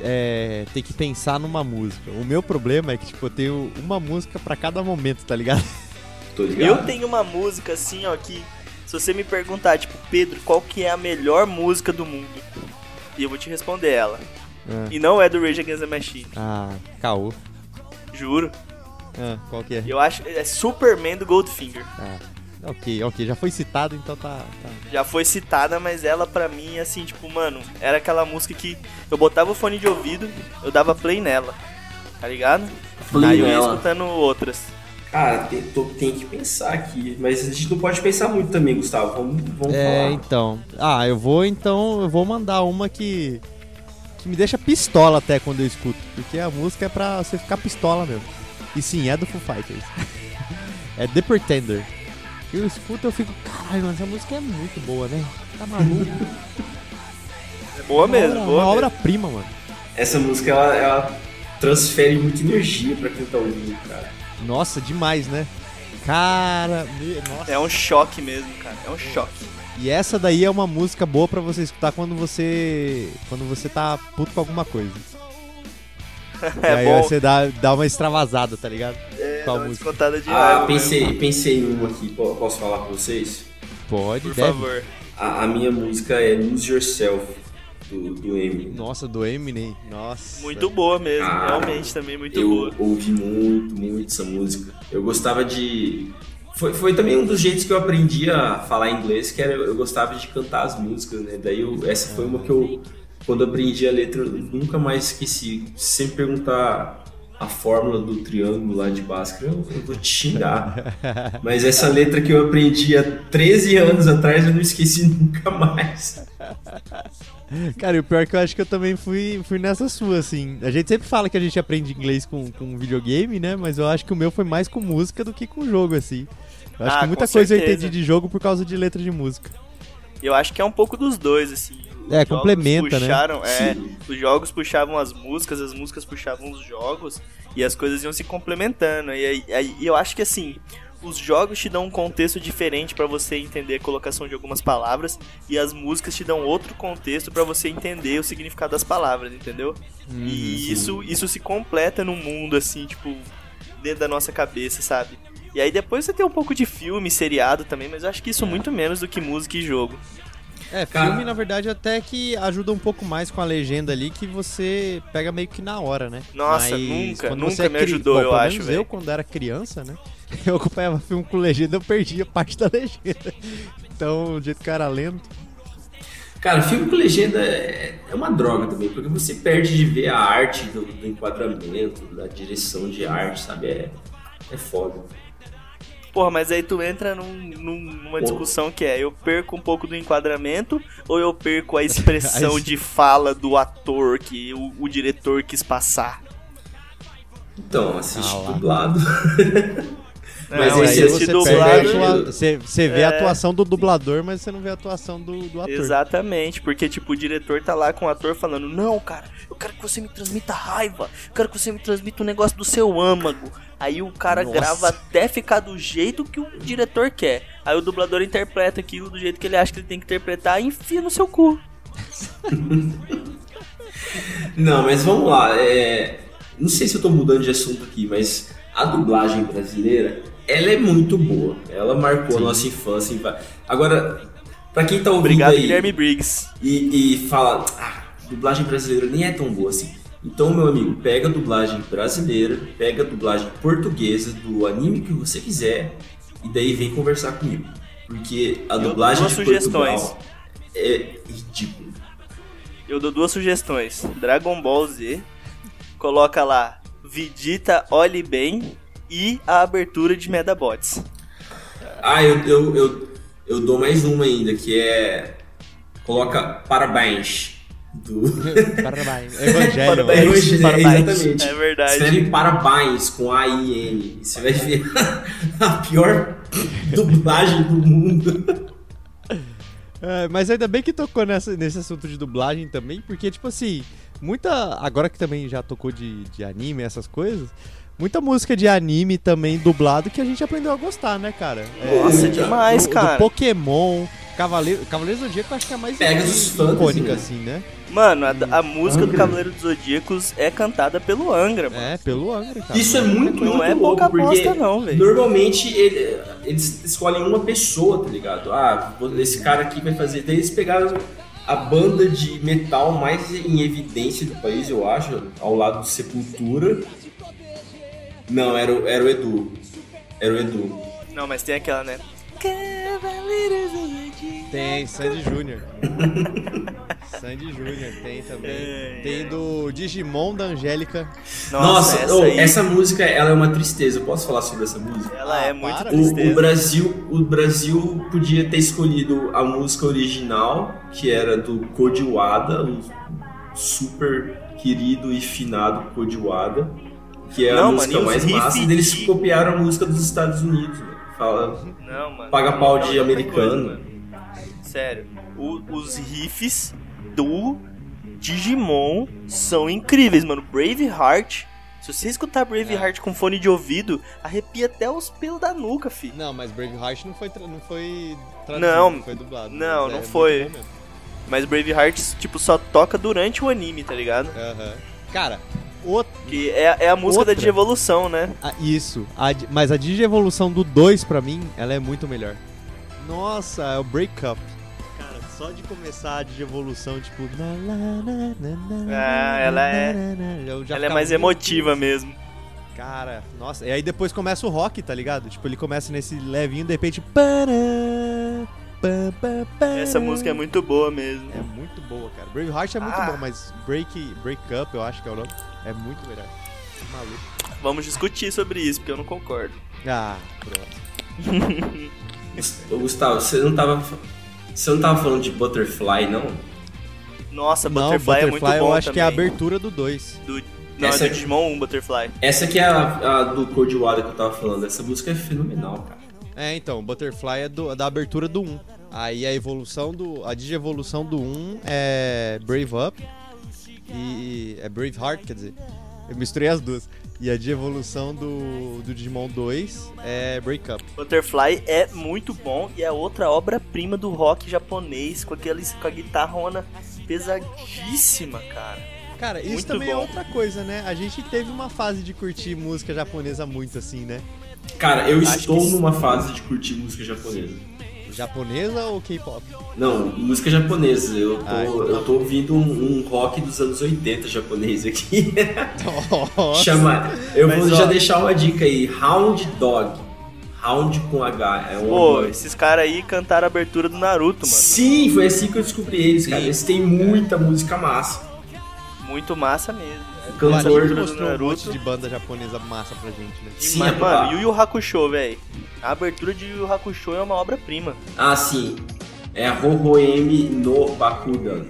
é, ter que pensar numa música. O meu problema é que, tipo, eu tenho uma música para cada momento, tá ligado? [laughs] Tô ligado? Eu tenho uma música assim, ó, que se você me perguntar, tipo, Pedro, qual que é a melhor música do mundo? E eu vou te responder ela. É. E não é do Rage Against the Machine. Ah, caô. Juro. Ah, qual que é? Eu acho é Superman do Goldfinger. Ah, ok, ok. Já foi citado, então tá, tá. Já foi citada, mas ela pra mim, assim, tipo, mano, era aquela música que eu botava o fone de ouvido, eu dava play nela. Tá ligado? Play Aí eu ia escutando outras. Cara, tem, tô, tem, que pensar aqui. Mas a gente não pode pensar muito também, Gustavo. Vamos, vamos é, falar. então. Ah, eu vou então. Eu vou mandar uma que. Que me deixa pistola até quando eu escuto. Porque a música é pra você ficar pistola mesmo. E sim, é do Foo Fighters. é The Pretender. Eu escuto eu fico, caralho, mas essa música é muito boa, né? Tá maluco? [laughs] É boa mesmo, obra, boa. Uma obra-prima, mano. Essa música, ela, ela, transfere muita energia pra quem tá ouvindo, cara. Nossa, demais, né? Cara, me... nossa. É um choque mesmo, cara. É um choque. E essa daí é uma música boa para você escutar quando você quando você tá puto com alguma coisa. [laughs] é aí bom. você dá, dá uma extravasada, tá ligado? É, com a música. de Ah, pensei, mesmo. pensei uma aqui, posso falar com vocês? Pode, Por deve. favor. A, a, minha música é Lose Yourself, do, do Eminem. Nossa, do Eminem, nossa. Muito boa mesmo, ah, realmente também muito eu boa. Eu ouvi muito, muito essa música. Eu gostava de... Foi, foi também um dos jeitos que eu aprendi a falar inglês, que era eu gostava de cantar as músicas, né? Daí eu, essa foi uma que eu quando aprendi a letra, eu nunca mais esqueci. Se sempre perguntar a fórmula do triângulo lá de Bhaskara, eu, eu vou te xingar. [laughs] Mas essa letra que eu aprendi há 13 anos atrás, eu não esqueci [laughs] nunca mais. Cara, e o pior é que eu acho que eu também fui, fui nessa sua, assim. A gente sempre fala que a gente aprende inglês com, com videogame, né? Mas eu acho que o meu foi mais com música do que com jogo, assim. Eu acho ah, que muita coisa certeza. eu entendi de jogo por causa de letra de música. Eu acho que é um pouco dos dois, assim. É, complementa, né? puxaram, né? É, os jogos puxavam as músicas, as músicas puxavam os jogos e as coisas iam se complementando. E, e, e eu acho que assim, os jogos te dão um contexto diferente para você entender a colocação de algumas palavras e as músicas te dão outro contexto para você entender o significado das palavras, entendeu? Hum, e isso isso se completa no mundo assim, tipo, dentro da nossa cabeça, sabe? E aí depois você tem um pouco de filme, seriado também, mas eu acho que isso é. muito menos do que música e jogo. É, filme Cara... na verdade até que ajuda um pouco mais com a legenda ali que você pega meio que na hora, né? Nossa, Mas nunca, nunca é me ajudou, Bom, eu acho, eu quando era criança, né? [laughs] Eu acompanhava filme com legenda, eu perdia parte da legenda. Então, o jeito que era lento. Cara, filme com legenda é, é uma droga também, porque você perde de ver a arte do, do enquadramento, da direção de arte, sabe? É, é foda. Porra, mas aí tu entra num, num, numa discussão que é: eu perco um pouco do enquadramento ou eu perco a [laughs] expressão de fala do ator que o, o diretor quis passar? Então, assiste ah, dublado. mas não, esse assiste dublado. Você, você vê é... a atuação do dublador, mas você não vê a atuação do, do ator. Exatamente, porque tipo, o diretor tá lá com o ator falando: Não, cara, eu quero que você me transmita raiva, eu quero que você me transmita um negócio do seu âmago. Aí o cara Nossa. grava até ficar do jeito que o diretor quer. Aí o dublador interpreta aquilo do jeito que ele acha que ele tem que interpretar e enfia no seu cu. [laughs] Não, mas vamos lá. É... Não sei se eu tô mudando de assunto aqui, mas a dublagem brasileira, ela é muito boa. Ela marcou Sim. a nossa infância. Agora, pra quem tá ouvindo Obrigado, aí... Guilherme Briggs. E, e fala, ah, dublagem brasileira nem é tão boa assim. Então, meu amigo, pega a dublagem brasileira, pega a dublagem portuguesa do anime que você quiser e daí vem conversar comigo. Porque a dublagem de sugestões. Portugal é ridículo. Eu dou duas sugestões. Dragon Ball Z, coloca lá Vidita Olhe Bem e a abertura de Medabots. Ah, eu, eu, eu, eu dou mais uma ainda, que é... Coloca Parabéns do. [laughs] Parabéns. Evangelho. Parabéns. Parabéns. Exatamente. É verdade. Escreve parabéns com A-I-N. Você vai ver [laughs] a pior dublagem do mundo. É, mas ainda bem que tocou nessa, nesse assunto de dublagem também, porque, tipo assim, muita. Agora que também já tocou de, de anime, essas coisas muita música de anime também dublado que a gente aprendeu a gostar, né, cara? Nossa, é, demais, do, cara. Do Pokémon, Cavaleiro, Cavaleiro Zodíaco acho que é a mais icônica, assim, né? Mano, a, a música Angra. do Cavaleiro dos Zodíacos é cantada pelo Angra, mano. É, pelo Angra, cara. Isso é muito, não muito é louco, pouca bosta, não, velho. Normalmente ele, eles escolhem uma pessoa, tá ligado? Ah, esse cara aqui vai fazer. Daí eles pegaram a banda de metal mais em evidência do país, eu acho, ao lado do Sepultura. Não, era, era o Edu. Era o Edu. Não, mas tem aquela, né? Tem, Sandy Júnior. [laughs] Sandy Júnior tem também. É, tem do Digimon da Angélica. Nossa, Nossa essa, oh, essa, música ela é uma tristeza. Eu posso falar sobre essa música? Ela é muito Para, tristeza. O, o, Brasil, o Brasil podia ter escolhido a música original, que era do Kodiwada, o super querido e finado Kodiwada, que é a não, música mais massa. E eles copiaram a música dos Estados Unidos. Fala, não, mano. Paga pau de americano. Coisa, Sério, o, os riffs do Digimon são incríveis, mano. Braveheart. Se você escutar Braveheart é. com fone de ouvido, arrepia até os pelos da nuca, fi. Não, mas Braveheart não foi, não foi traduzido, não, não foi dublado. Não, não é foi. Mas Braveheart, tipo, só toca durante o anime, tá ligado? Aham. Uh -huh. Cara, outra. Que é, é a música outra. da Digievolução, né? Ah, isso. A, mas a Digievolução do 2, pra mim, ela é muito melhor. Nossa, é o Break Up. Cara, só de começar a Digievolução, tipo. Ah, ela é. Ela é mais emotiva mesmo. Cara, nossa. E aí depois começa o rock, tá ligado? Tipo, ele começa nesse levinho, de repente. Essa música é muito boa mesmo. É muito boa, cara. Braveheart é muito ah. bom, mas Break, Break Up, eu acho que é o nome, é muito melhor. Maluco. Vamos discutir sobre isso, porque eu não concordo. Ah, pronto. [laughs] Ô, Gustavo, você não tava. Você não tava falando de Butterfly, não? Nossa, não, Butterfly, Butterfly é muito bom. Eu acho também. que é a abertura do 2. Do... Não, essa é do Digimon 1, Butterfly. Essa que é a, a do Code Wada que eu tava falando. Essa música é fenomenal, cara. É, então, Butterfly é do, da abertura do 1. Aí a evolução do. A digievolução do 1 é Brave Up. E. É Brave Heart, quer dizer. Eu misturei as duas. E a de evolução do, do Digimon 2 é Break Up. Butterfly é muito bom e é outra obra-prima do rock japonês com, aquele, com a guitarrona pesadíssima, cara. Cara, isso muito também é bom. é outra coisa, né? A gente teve uma fase de curtir música japonesa muito assim, né? Cara, eu Acho estou numa fase de curtir música japonesa. Japonesa ou K-pop? Não, música japonesa. Eu tô, Ai, eu tô ouvindo um, um, rock dos anos 80 japonês aqui. [laughs] Chama. Eu Mas, vou ó, já deixar uma dica aí. Hound Dog. Round com H. É um Pô, esses caras aí cantaram a abertura do Naruto, mano. Sim, foi assim que eu descobri eles, cara. Eles têm muita música massa. Muito massa mesmo. O Cantor do mostrou um Naruto. monte de banda japonesa massa pra gente, né? Sim, Mas, é mano, Yu Yu Hakusho, velho. A abertura de Yu Yu Hakusho é uma obra-prima. Ah, sim. É a Hohoemi no Bakudan.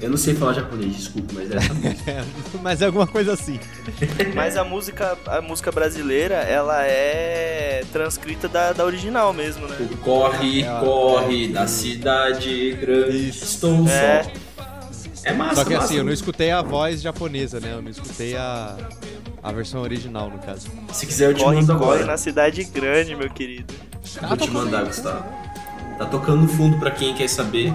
Eu não sei falar japonês, desculpa, mas é essa música. [laughs] É, mas é alguma coisa assim. [laughs] Mas a música, a música brasileira, ela é transcrita da, da original mesmo, né? O corre, É, corre da cidade grande, estou É. só. É massa, Só que massa. assim, eu não escutei a voz japonesa, né? Eu não escutei a, a versão original, no caso. Se quiser eu te Corre, mando corre agora. na cidade grande, meu querido. Vou te mandar, Gustavo. Tá tocando no fundo pra quem quer saber.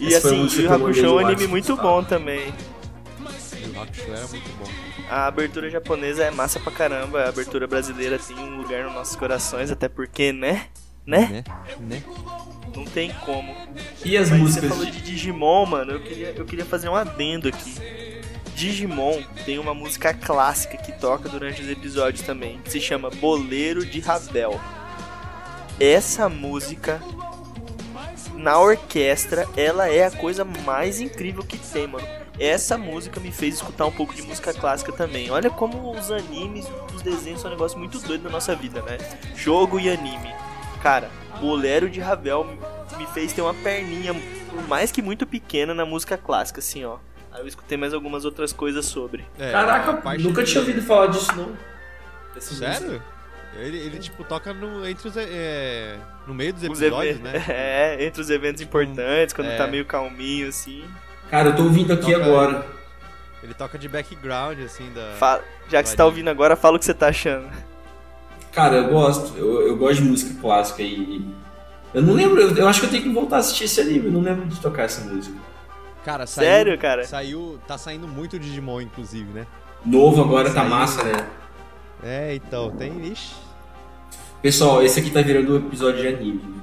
E a assim, Yu mandei Hakusho é um anime muito Gustavo. bom também. O Hakusho era muito bom. A abertura japonesa é massa pra caramba, a abertura brasileira tem um lugar nos nossos corações, até porque, né? Né? Né? Né? Não tem como. E as Mas você músicas falou de Digimon, mano, eu queria, eu queria fazer um adendo aqui. Digimon tem uma música clássica que toca durante os episódios também, que se chama Boleiro de Ravel. Essa música na orquestra, ela é a coisa mais incrível que tem, mano. Essa música me fez escutar um pouco de música clássica também. Olha como os animes, os desenhos são um negócio muito doido na nossa vida, né? Jogo e anime. Cara, Bolero de Ravel me fez ter uma perninha, por mais que muito pequena, na música clássica, assim, ó. Aí eu escutei mais algumas outras coisas sobre. É, Caraca, nunca de- tinha ouvido falar disso, não. Música. Sério? Ele, ele, tipo, toca no, entre os, é, no meio dos Os episódios, né? [laughs] É, entre os eventos importantes, quando É. tá meio calminho, assim. Cara, eu tô ouvindo aqui Toca- agora. Ele toca de background, assim, da... Fa- Já que você tá ouvindo agora, fala o que você tá achando. Cara, eu gosto. Eu, eu gosto de música clássica e. Eu não lembro, eu, eu acho que eu tenho que voltar a assistir esse anime. Eu não lembro de tocar essa música. Cara, saiu, Sério, cara? Saiu, tá saindo muito Digimon, inclusive, né? Novo agora tá Saiu. massa, né? É, então, tem, ixi. Pessoal, esse aqui tá virando um episódio de anime.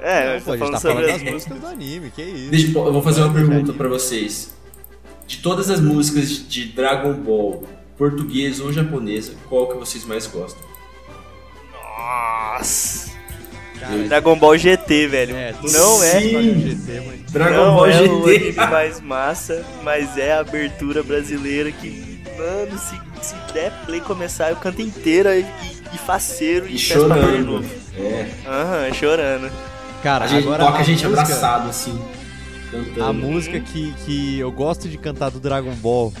É, Não, eu pô, tô a gente tá sobre falando as das músicas do anime, que isso. Deixa, eu vou fazer uma pergunta pra vocês. De todas as músicas de Dragon Ball, português ou japonesa, qual que vocês mais gostam? Nossa! Cara, Dragon Ball GT, velho. é, não é. GT, mas... Dragon não Ball é GT. o anime mais massa, mas é a abertura brasileira que, mano, se, se der play começar, eu canto inteira e, e faceiro e, E chorando. novo. É. Aham, chorando. Cara, A gente agora toca a gente música, abraçado, assim. Cantando. A música que, que eu gosto de cantar do Dragon Ball,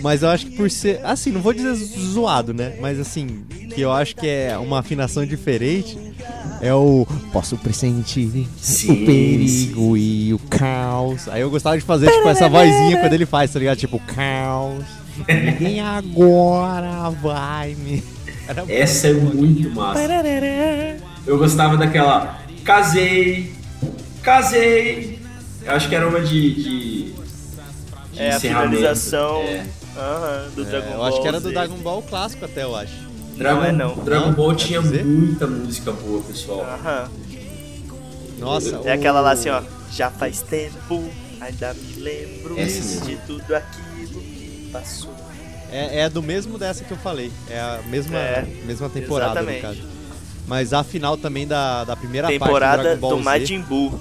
mas eu acho que por ser. Assim, não vou dizer zoado, né? Mas assim, que eu acho que é uma afinação diferente. É o. Posso pressentir Sim, o perigo e o caos. Aí eu gostava de fazer, tipo, essa vozinha quando ele faz, tá ligado? Tipo, caos. Ninguém agora vai me. Essa é bom. muito massa. Eu gostava daquela. Casei! Casei! Eu acho que era uma de. de, de É a finalização É. aham, do É, Dragon Ball. eu acho que era do Z. Dragon Ball clássico até, eu acho. Dragon, Não é não. Dragon Não? Ball É tinha dizer? muita música boa, pessoal. Aham. Nossa, É o- aquela lá assim, ó. Já faz tempo, ainda me lembro Essa mesmo. de tudo aquilo que passou. É, é do mesmo dessa que eu falei. É a mesma, É, mesma temporada, exatamente. no caso. Mas a final também da, da primeira Temporada parte do Dragon Ball do Z, Majin Buu.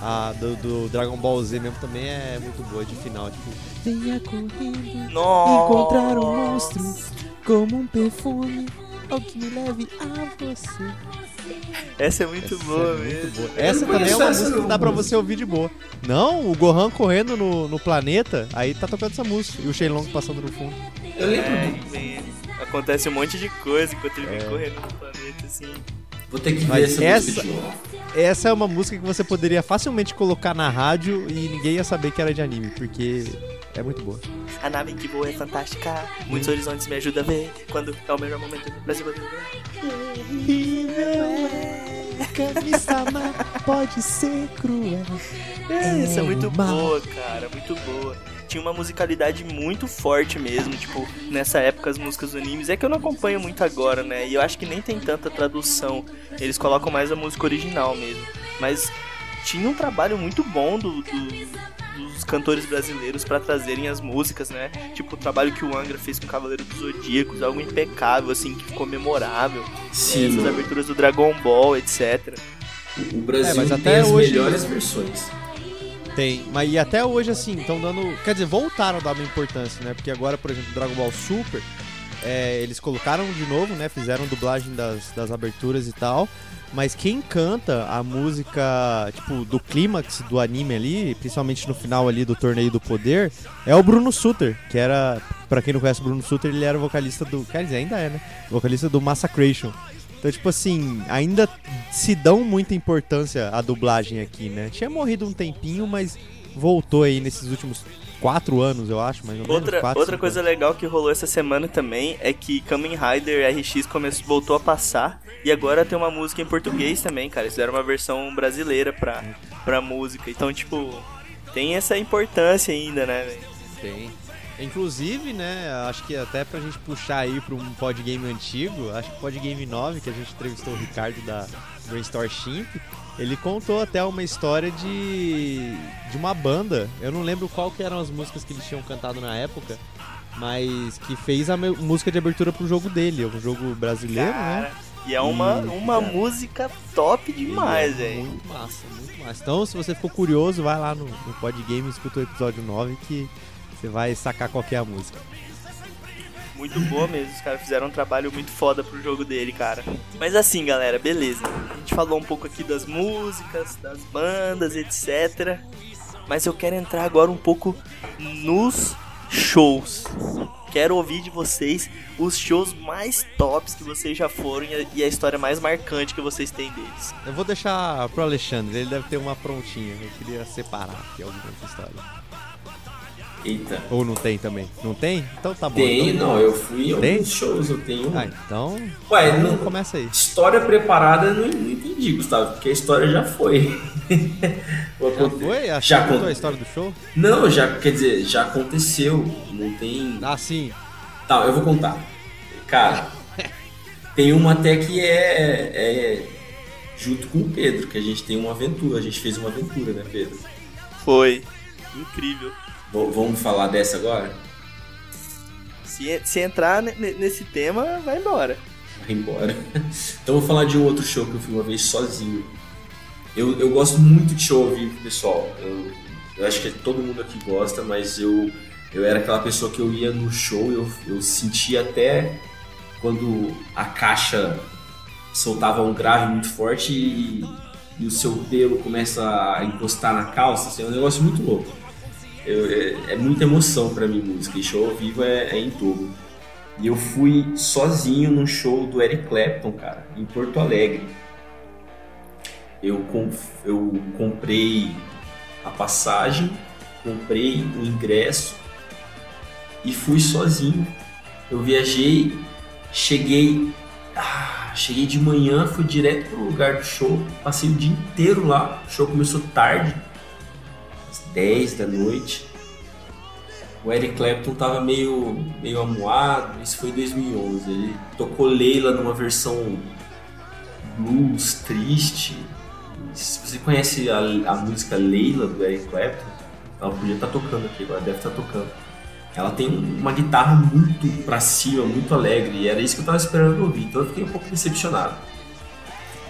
a do, do Dragon Ball Z mesmo também é muito boa de final. Tipo, venha correndo Nossa. encontrar um monstro como um perfume ou que me leve a você. Essa é muito Essa boa é muito mesmo. boa. Essa não também é uma música que dá pra você ouvir de boa. Não, o Gohan correndo no, no planeta, aí tá tocando essa música. E o Shenlong passando no fundo. Eu lembro. É, acontece um monte de coisa enquanto ele vem É. correndo no planeta, assim. Vou ter que ver Mas essa, música essa-. Essa é uma música que você poderia facilmente colocar na rádio e ninguém ia saber que era de anime, porque é muito boa. A nave que voa é fantástica, muitos horizontes me ajudam a ver. Quando é o melhor momento do Brasil. Kami-sama pode ser cruel. É, essa é muito boa, cara, muito boa. Tinha uma musicalidade muito forte mesmo, tipo, nessa época as músicas do animes. É que eu não acompanho muito agora, né? E eu acho que nem tem tanta tradução. Eles colocam mais a música original mesmo. Mas tinha um trabalho muito bom do, do- dos cantores brasileiros para trazerem as músicas, né? Tipo o trabalho que o Angra fez com o Cavaleiro dos Zodíacos, algo impecável, assim, que ficou memorável. Sim, Essas mano. aberturas do Dragon Ball, etc. O Brasil É, mas tem até as hoje- melhores versões. Tem, mas e até hoje, assim, estão dando. Quer dizer, voltaram a dar uma importância, né? Porque agora, por exemplo, Dragon Ball Super, é, eles colocaram de novo, né? Fizeram dublagem das, das aberturas e tal. Mas quem canta a música, tipo, do clímax do anime ali, principalmente no final ali do Torneio do Poder, é o Bruno Suter, que era, pra quem não conhece o Bruno Suter, ele era vocalista do, quer dizer, ainda é, né? Vocalista do Massacration. Então, tipo assim, ainda se dão muita importância à dublagem aqui, né? Tinha morrido um tempinho, mas voltou aí nesses últimos quatro anos, eu acho, mais ou menos. Outra, quatro, outra coisa anos. legal que rolou essa semana também é que Kamen Rider RX começou, voltou a passar e agora tem uma música em português também, cara. Eles fizeram uma versão brasileira pra, pra música. Então, tipo, tem essa importância ainda, né, velho? Tem. Inclusive, né, acho que até pra gente puxar aí pra um podgame antigo, acho que podgame 9, que a gente entrevistou o Ricardo da Brainstorm Chimp, ele contou até uma história de, de uma banda, eu não lembro qual que eram as músicas que eles tinham cantado na época, mas que fez a música de abertura pro jogo dele, um jogo brasileiro, Cara, né? e é uma, E, uma cara, música top demais, Ele é velho. Muito massa, muito massa. Então, se você ficou curioso, vai lá no, no Podgame e escuta o episódio 9 que você vai sacar qual que é a música. Muito boa mesmo, os caras fizeram um trabalho muito foda pro jogo dele, cara. Mas assim, galera, beleza. A gente falou um pouco aqui das músicas, das bandas, etc. Mas eu quero entrar agora um pouco nos shows. Quero ouvir de vocês os shows mais tops que vocês já foram e a- história mais marcante que vocês têm deles. Eu vou deixar pro Alexandre, ele deve ter uma prontinha. Eu queria separar aqui alguma história. Eita. Ou não tem também? Não tem? Então tá bom. Tem, então... não, eu fui em Tem? alguns shows, eu tenho. Ah, então. Ué, então não, começa aí. história preparada eu não, não entendi, Gustavo, porque a história já foi. [laughs] Já foi? Já contou con- a história do show? Não, já, quer dizer, já aconteceu. Não tem. Ah, sim. Tá, eu vou contar. Cara, [laughs] tem uma até que é, é junto com o Pedro, que a gente tem uma aventura. A gente fez uma aventura, né, Pedro? Foi incrível. V- vamos falar dessa agora? Se, se entrar ne- ne- nesse tema, vai embora. Vai embora. [laughs] Então eu vou falar de um outro show que eu fui uma vez sozinho. Eu, eu gosto muito de show ao vivo, pessoal. Eu, eu acho que todo mundo aqui gosta, mas eu, eu era aquela pessoa que eu ia no show, eu, eu sentia até quando a caixa soltava um grave muito forte e, e o seu pelo começa a encostar na calça. Assim, é um negócio muito louco. Eu- é, é muita emoção pra mim música, e show ao vivo é, é em todo. E eu fui sozinho num show do Eric Clapton, cara, em Porto Alegre. Eu, eu comprei a passagem, comprei o ingresso e fui sozinho. Eu viajei, cheguei, ah, cheguei de manhã, fui direto pro lugar do show, passei o dia inteiro lá. O show começou tarde, 10 da noite. O Eric Clapton tava meio, meio amuado, isso foi em 2011. Ele tocou Leila numa versão blues, triste. Se você conhece a, a música Leila do Eric Clapton, ela podia estar tocando aqui agora, deve estar tocando. Ela tem um- uma guitarra muito pra cima, muito alegre, e era isso que eu tava esperando ouvir, então eu fiquei um pouco decepcionado.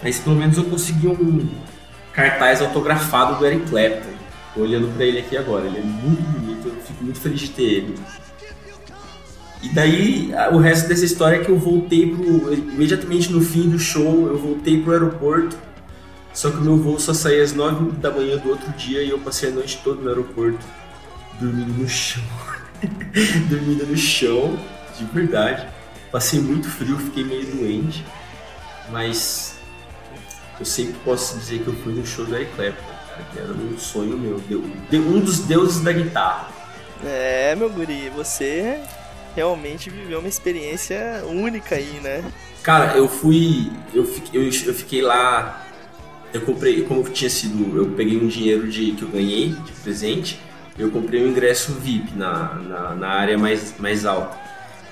Mas pelo menos eu consegui um cartaz autografado do Eric Clapton. Olhando pra ele aqui agora, ele é muito bonito, eu fico muito feliz de ter ele. E daí, o resto dessa história é que eu voltei pro. Imediatamente no fim do show, eu voltei pro aeroporto. Só que o meu voo só saía às 9 da manhã do outro dia e eu passei a noite toda no aeroporto, dormindo no chão. [laughs] dormindo no chão, de verdade. Passei muito frio, fiquei meio doente. Mas eu sempre posso dizer que eu fui no show do Eric Clapton, que era um sonho meu. Um dos deuses da guitarra. É, meu guri, você realmente viveu uma experiência única aí, né? Cara, eu fui. Eu fiquei, eu, eu fiquei lá. Eu comprei, como tinha sido. Eu peguei um dinheiro de, que eu ganhei de presente. Eu comprei um ingresso VIP na, na, na área mais, mais alta.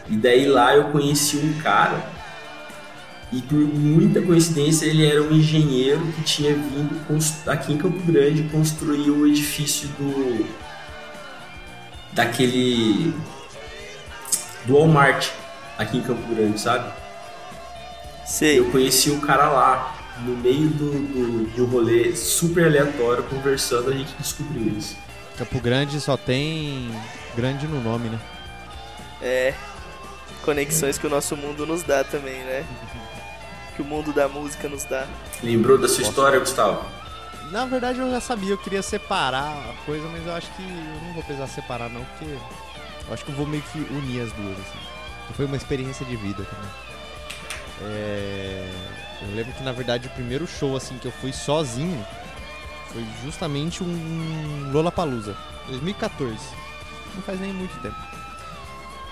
E daí lá eu conheci um cara. E por muita coincidência ele era um engenheiro que tinha vindo aqui em Campo Grande construir o edifício do, daquele. do Walmart aqui em Campo Grande, sabe? Sei. Eu conheci o cara lá, no meio do, do, de um rolê super aleatório, conversando, a gente descobriu isso. Campo Grande só tem grande no nome, né? É. Conexões que o nosso mundo nos dá também, né? [laughs] Que o mundo da música nos dá. Lembrou da sua história, Gustavo? Na verdade eu já sabia, eu queria separar a coisa, mas eu acho que eu não vou precisar separar não, porque eu acho que eu vou meio que unir as duas, assim. Foi uma experiência de vida também. É... Eu lembro que na verdade o primeiro show assim que eu fui sozinho foi justamente um Lollapalooza, 2014. Não faz nem muito tempo.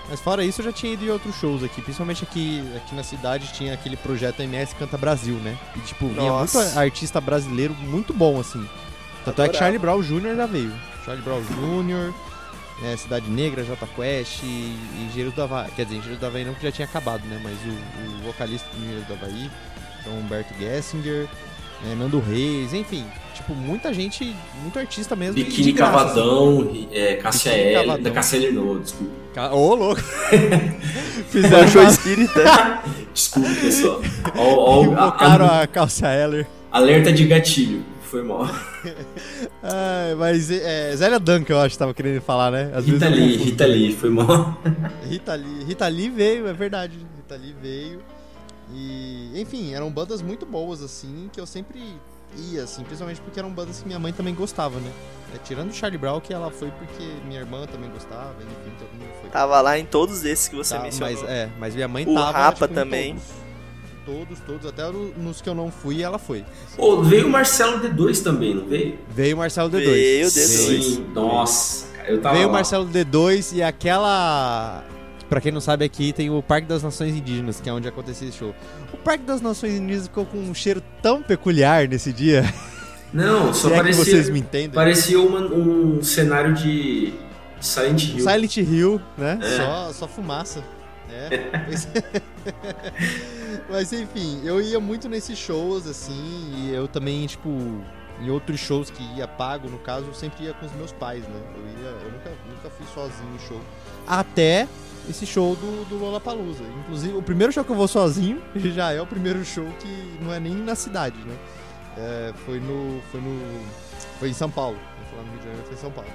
Mas fora isso eu já tinha ido em outros shows aqui, principalmente aqui, aqui na cidade tinha aquele projeto MS Canta Brasil, né? E tipo, vinha Nossa. muito artista brasileiro muito bom assim. Tanto é que Adorava. Charlie Brown Jr. já veio. Charlie Brown Jr., é, Cidade Negra, J Quest e, e Engenheiros do Havaí. Quer dizer, Engenheiros do Havaí não que já tinha acabado, né? Mas o, o vocalista do Engenheiros do Havaí, então Humberto Gessinger, é, Nando Reis, enfim. Tipo, muita gente, muito artista mesmo. Biquíni graça, assim. Cavadão, é, Cássia L. Cavadão. Da Cássia L, não, desculpa. Ô, louco! Foi [laughs] Fizeram show espírita. [laughs] Desculpa, pessoal. Ó, ó, Invocaram a- a Calcia Heller. alerta de gatilho. Foi mal. [laughs] Ai, mas é, Zélia Duncan, eu acho que tava querendo falar, né? Às Rita eu Lee. Rita Lee, foi mal. Rita Lee. Rita Lee veio, é verdade. Rita Lee veio. E, enfim, eram bandas muito boas, assim, que eu sempre ia, assim, principalmente porque eram bandas que minha mãe também gostava, né? É, tirando o Charlie Brown, que ela foi porque minha irmã também gostava, enfim, todo mundo foi. Tava lá em todos esses que você Tá, mencionou. mas, é, mas minha mãe O tava. Rapa tipo, também. Todos, todos, todos, até no- nos que eu não fui, ela foi. Pô, veio o Marcelo D2 também, não veio? Veio o Marcelo D2. Veio o D2. Sim, nossa, cara, eu tava Veio o. Marcelo D2 e aquela. Pra quem não sabe, aqui tem o Parque das Nações Indígenas, que é onde aconteceu esse show. O Parque das Nações Indígenas ficou com um cheiro tão peculiar nesse dia. [laughs] Não, [laughs] só é parecia, vocês me entendem. parecia uma- um cenário de Silent Hill. Silent Hill, né? É. Só, só fumaça. É. [laughs] Mas- enfim, eu ia muito nesses shows, assim, e eu também, tipo, em outros shows que ia pago, no caso, eu sempre ia com os meus pais, né? Eu, ia, eu nunca, nunca fui sozinho em show. Até esse show do, do Lollapalooza. Inclusive, o primeiro show que eu vou sozinho [laughs] já é o primeiro show que não é nem na cidade, né? É, foi no. Foi no. Foi em São Paulo. Vou falar no Rio de Janeiro, foi em São Paulo.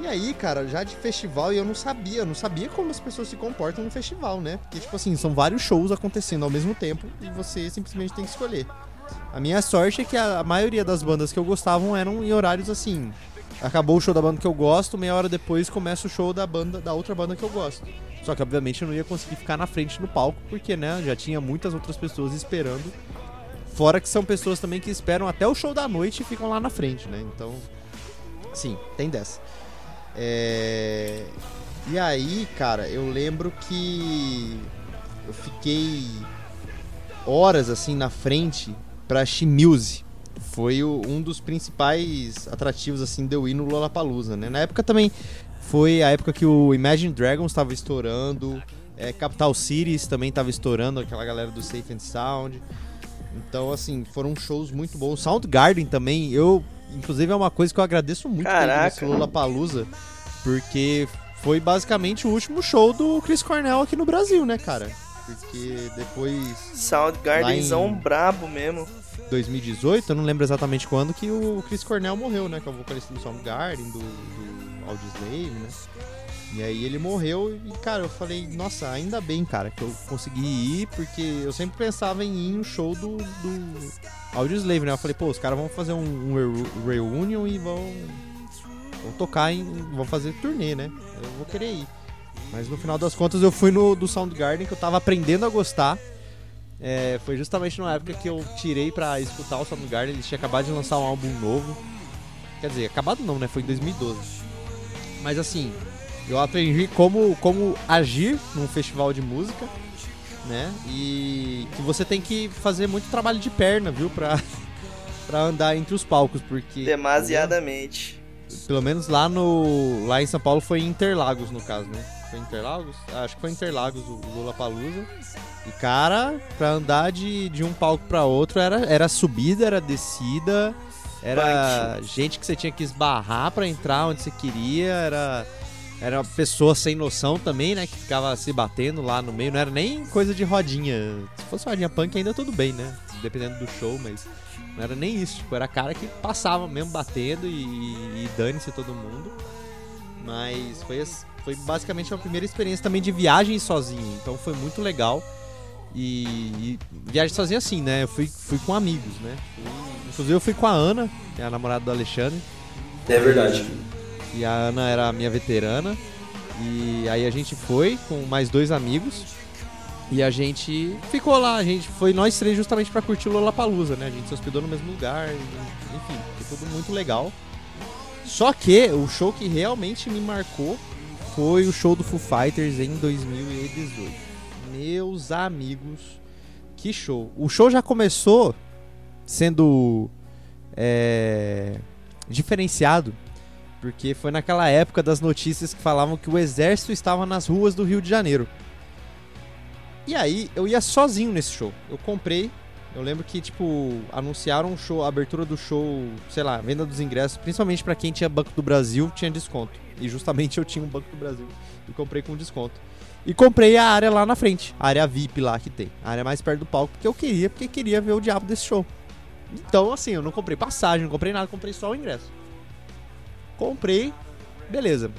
E aí, cara, já de festival, e eu não sabia, eu não sabia como as pessoas se comportam no festival, né? Porque, tipo assim, são vários shows acontecendo ao mesmo tempo e você simplesmente tem que escolher. A minha sorte é que a, a maioria das bandas que eu gostavam eram em horários assim. Acabou o show da banda que eu gosto, meia hora depois começa o show da banda da outra banda que eu gosto. Só que obviamente eu não ia conseguir ficar na frente no palco, porque, né, já tinha muitas outras pessoas esperando. Fora que são pessoas também que esperam até o show da noite e ficam lá na frente, né? Então, sim, tem dessa. É... E aí, cara, eu lembro que eu fiquei horas assim na frente pra Shimuse. Foi o- um dos principais atrativos assim de eu ir no Lollapalooza, né? Na época também foi a época que o Imagine Dragons estava estourando, é, Capital Cities também estava estourando, aquela galera do Safe and Sound. Então, assim, foram shows muito bons. Soundgarden também, eu, inclusive, é uma coisa que eu agradeço muito nesse Lollapalooza, porque foi basicamente o último show do Chris Cornell aqui no Brasil, né, cara? Porque depois, Soundgardenzão em- brabo mesmo. 2018, eu não lembro exatamente quando, que o Chris Cornell morreu, né? Que é o vocalista do Soundgarden, do, do Audioslave, né? E aí ele morreu e, cara, eu falei, nossa, ainda bem, cara, que eu consegui ir, porque eu sempre pensava em ir no show do, do Audioslave, né? Eu falei, pô, os caras vão fazer um, um reu- reunion e vão, vão tocar, em, vão fazer turnê, né? Eu vou querer ir. Mas no final das contas eu fui no do Soundgarden, que eu tava aprendendo a gostar. É, foi justamente na época que eu tirei pra escutar o Soundgarden, eles tinham acabado de lançar um álbum novo. Quer dizer, acabado não, né? Foi em 2012. Mas assim, eu aprendi como, como agir num festival de música, né? E que você tem que fazer muito trabalho de perna, viu? Pra, [laughs] pra andar entre os palcos, porque... Demasiadamente. Pelo menos lá no. Lá em São Paulo foi em Interlagos, no caso, né? Foi Interlagos? Acho que foi Interlagos o Lula Palusa. E, cara, pra andar de, de um palco pra outro era, era subida, era descida, era gente que você tinha que esbarrar pra entrar onde você queria, era. era uma pessoa sem noção também, né? Que ficava se batendo lá no meio. Não era nem coisa de rodinha. Se fosse rodinha punk ainda tudo bem, né? Dependendo do show, mas não era nem isso. Tipo, era cara que passava mesmo batendo e, e dane-se todo mundo. Mas foi, foi basicamente a primeira experiência também de viagem sozinho. Então foi muito legal. E, e viagem sozinho assim, né? Eu fui, fui com amigos, né? Fui, inclusive eu fui com a Ana, que é a namorada do Alexandre. É verdade. E a Ana era a minha veterana. E aí a gente foi com mais dois amigos. E a gente ficou lá, a gente foi nós três justamente para curtir o Lollapalooza, né? A gente se hospedou no mesmo lugar, enfim, foi tudo muito legal. Só que o show que realmente me marcou foi o show do Foo Fighters em 2018. Meus amigos, que show! O show já começou sendo é, diferenciado porque foi naquela época das notícias que falavam que o exército estava nas ruas do Rio de Janeiro. E aí eu ia sozinho nesse show. Eu comprei. Eu lembro que, tipo, anunciaram um show, a abertura do show, sei lá, venda dos ingressos, principalmente para quem tinha Banco do Brasil, tinha desconto. E justamente eu tinha um Banco do Brasil e comprei com desconto. E comprei a área lá na frente, a área VIP lá que tem, a área mais perto do palco, porque eu queria, porque queria ver o diabo desse show. Então, assim, eu não comprei passagem, não comprei nada, comprei só o ingresso. Comprei, beleza.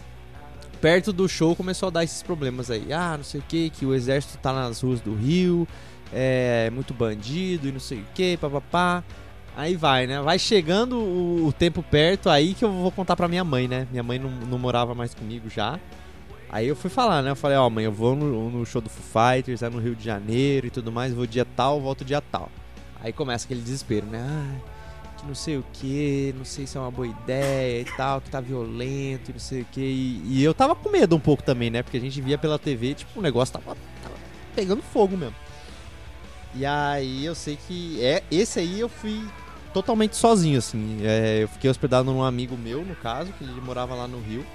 Perto do show começou a dar esses problemas aí. Ah, não sei o que, que o exército tá nas ruas do Rio, é muito bandido e não sei o que, papapá. Aí vai, né? Vai chegando o, o, tempo perto, aí que eu vou contar pra minha mãe, né? Minha mãe não, não morava mais comigo já. Aí eu fui falar, né? Eu falei, ó, oh, mãe, eu vou no, no, show do Foo Fighters, é no Rio de Janeiro e tudo mais, vou dia tal, volto dia tal. Aí começa aquele desespero, né? Ah, que não sei o que, não sei se é uma boa ideia e tal, que tá violento e não sei o que. E, eu tava com medo um pouco também, né? Porque a gente via pela TV, tipo, o negócio tava, tava pegando fogo mesmo. E aí eu sei que é esse aí eu fui totalmente sozinho, assim. É, eu fiquei hospedado num amigo meu, no caso, que ele morava lá no Rio.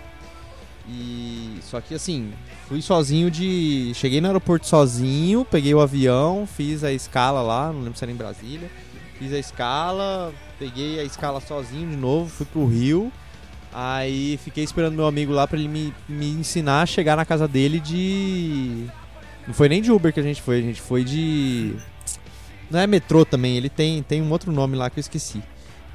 E só que assim, fui sozinho de. Cheguei no aeroporto sozinho, peguei o avião, fiz a escala lá, não lembro se era em Brasília. Fiz a escala, peguei a escala sozinho de novo, fui pro Rio. Aí fiquei esperando meu amigo lá para ele me, me ensinar a chegar na casa dele de. Não foi nem de Uber que a gente foi, a gente foi de. Não é metrô também, ele tem, tem um outro nome lá que eu esqueci.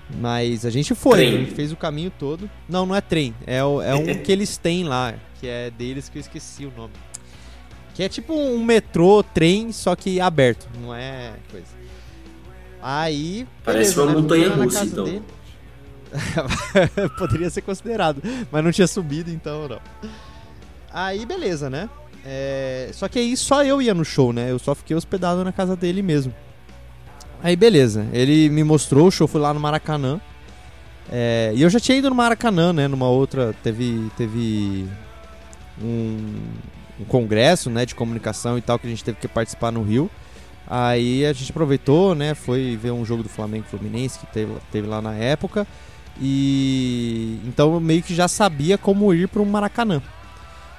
Mas a gente foi, trem. a gente fez o caminho todo. Não, não é trem, é, o, é um que eles têm lá, que é deles que eu esqueci o nome. Que é tipo um metrô, trem, só que aberto, não é coisa. Aí. Parece beleza, uma né? montanha russa, então. [laughs] Poderia ser considerado, mas não tinha subido, então não. Aí, beleza, né? É... Só que aí só eu ia no show, né? Eu só fiquei hospedado na casa dele mesmo. Aí, beleza. Ele me mostrou, o show foi lá no Maracanã. É... E eu já tinha ido no Maracanã, né? Numa outra. Teve. Teve. Um, um congresso, né? De comunicação e tal, que a gente teve que participar no Rio. Aí a gente aproveitou, né? Foi ver um jogo do Flamengo Fluminense que teve, teve lá na época. E então eu meio que já sabia como ir para o Maracanã.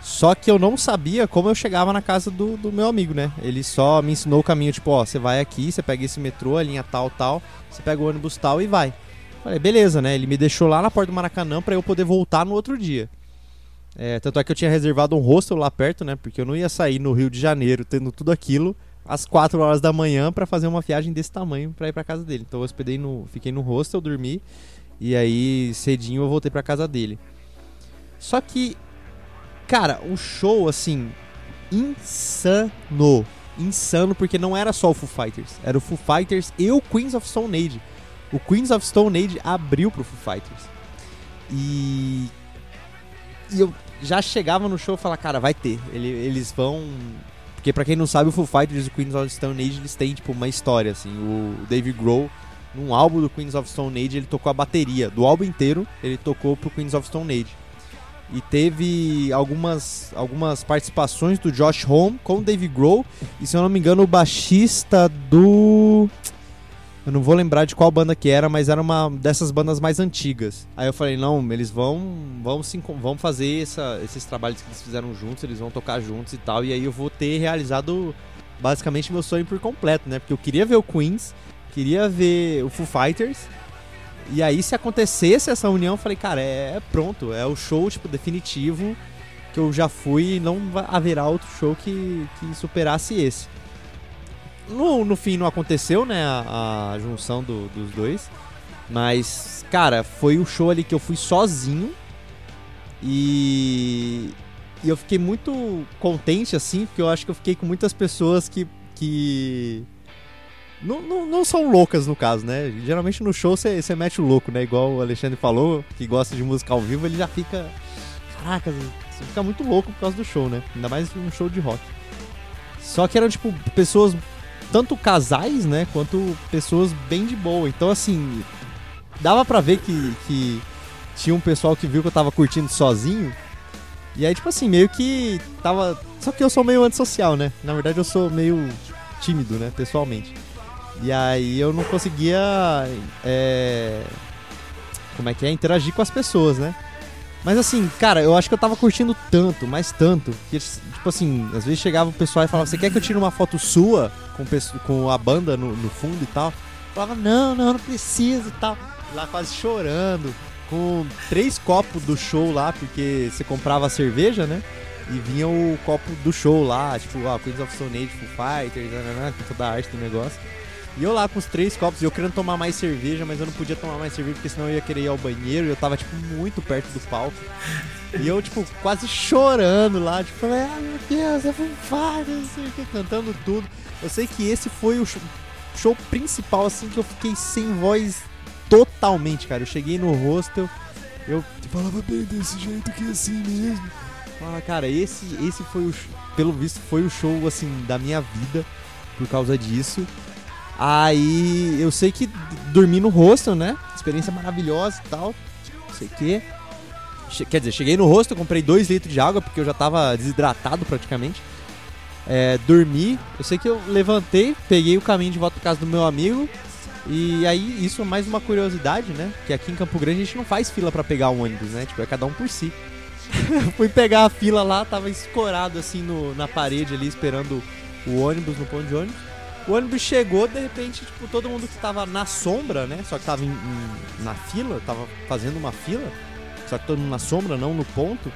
Só que eu não sabia como eu chegava na casa do, do meu amigo, né? Ele só me ensinou o caminho, tipo, ó, você vai aqui, você pega esse metrô, a linha tal, tal, você pega o ônibus tal e vai. Falei, beleza, né? Ele me deixou lá na porta do Maracanã para eu poder voltar no outro dia. É, tanto é que eu tinha reservado um hostel lá perto, né? Porque eu não ia sair no Rio de Janeiro tendo tudo aquilo às 4 horas da manhã para fazer uma viagem desse tamanho para ir para casa dele. Então eu hospedei no, fiquei no hostel, dormi e aí cedinho eu voltei para casa dele. Só que cara, o show assim insano, insano porque não era só o Foo Fighters, era o Foo Fighters e o Queens of Stone Age. O Queens of Stone Age abriu pro Foo Fighters. E, e eu já chegava no show e falava, cara, vai ter. Ele, eles vão porque para quem não sabe, o Foo Fighters e o Queens of Stone Age, eles têm tipo uma história assim. O Dave Grohl, num álbum do Queens of Stone Age, ele tocou a bateria. Do álbum inteiro, ele tocou pro Queens of Stone Age. E teve algumas, algumas participações do Josh Home com o Dave Grohl. E se eu não me engano, o baixista do. Eu não vou lembrar de qual banda que era, mas era uma dessas bandas mais antigas. Aí eu falei, não, eles vão vão, sim, vão fazer essa, esses trabalhos que eles fizeram juntos, eles vão tocar juntos e tal. E aí eu vou ter realizado basicamente meu sonho por completo, né? Porque eu queria ver o Queens, queria ver o Foo Fighters. E aí, se acontecesse essa união, eu falei, cara, é, é pronto, é o show, tipo, definitivo. que eu já fui e não haverá outro show que, que superasse esse. No, no fim não aconteceu, né, a, a junção do, dos dois. Mas, cara, foi o show ali que eu fui sozinho. E, e eu fiquei muito contente, assim, porque eu acho que eu fiquei com muitas pessoas que. que não, não, não são loucas no caso, né? Geralmente no show você mete o louco, né? Igual o Alexandre falou, que gosta de música ao vivo, ele já fica. Caraca, você fica muito louco por causa do show, né? Ainda mais um show de rock. Só que eram, tipo, pessoas, tanto casais, né? Quanto pessoas bem de boa. Então, assim, dava pra ver que, que tinha um pessoal que viu que eu tava curtindo sozinho. E aí, tipo assim, meio que tava. Só que eu sou meio antissocial, né? Na verdade, eu sou meio tímido, né? Pessoalmente. E aí eu não conseguia. É... Como é que é? Interagir com as pessoas, né? Mas assim, cara, eu acho que eu tava curtindo tanto, mas tanto, que tipo assim, às vezes chegava o pessoal e falava, você quer que eu tire uma foto sua com, com a banda no, no fundo e tal? Eu falava, não, não, não precisa e tal. Lá quase chorando, com três copos do show lá, porque você comprava a cerveja, né? E vinha o copo do show lá, tipo, ah, Queens of Stone Age, Foo Fighters, toda a arte do negócio. E eu lá com os três copos, e eu querendo tomar mais cerveja, mas eu não podia tomar mais cerveja porque senão eu ia querer ir ao banheiro. E eu tava, tipo, muito perto do palco. E eu, tipo, quase chorando lá, tipo, ah, meu Deus, é Foo Fighters, não sei o que, cantando tudo. Eu sei que esse foi o show, show principal, assim, que eu fiquei sem voz totalmente, cara. Eu cheguei no hostel, eu falava bem desse jeito que é assim mesmo. Fala, cara, esse, esse foi o, pelo visto, foi o show, assim, da minha vida por causa disso. Aí eu sei que dormi no hostel, né? Experiência maravilhosa e tal. Não sei o quê. Quer dizer, cheguei no hostel, comprei 2 litros de água porque eu já tava desidratado praticamente. É, dormi, eu sei que eu levantei, peguei o caminho de volta pra casa do meu amigo. E aí, isso é mais uma curiosidade, né? Que aqui em Campo Grande a gente não faz fila para pegar o ônibus, né? Tipo, é cada um por si. [laughs] Fui pegar a fila lá, tava escorado assim no, na parede ali, esperando o ônibus no ponto de ônibus. O ônibus chegou, de repente, tipo, todo mundo que tava na sombra, né? Só que tava em, em, na fila, tava fazendo uma fila. Só que todo mundo na sombra, não no ponto.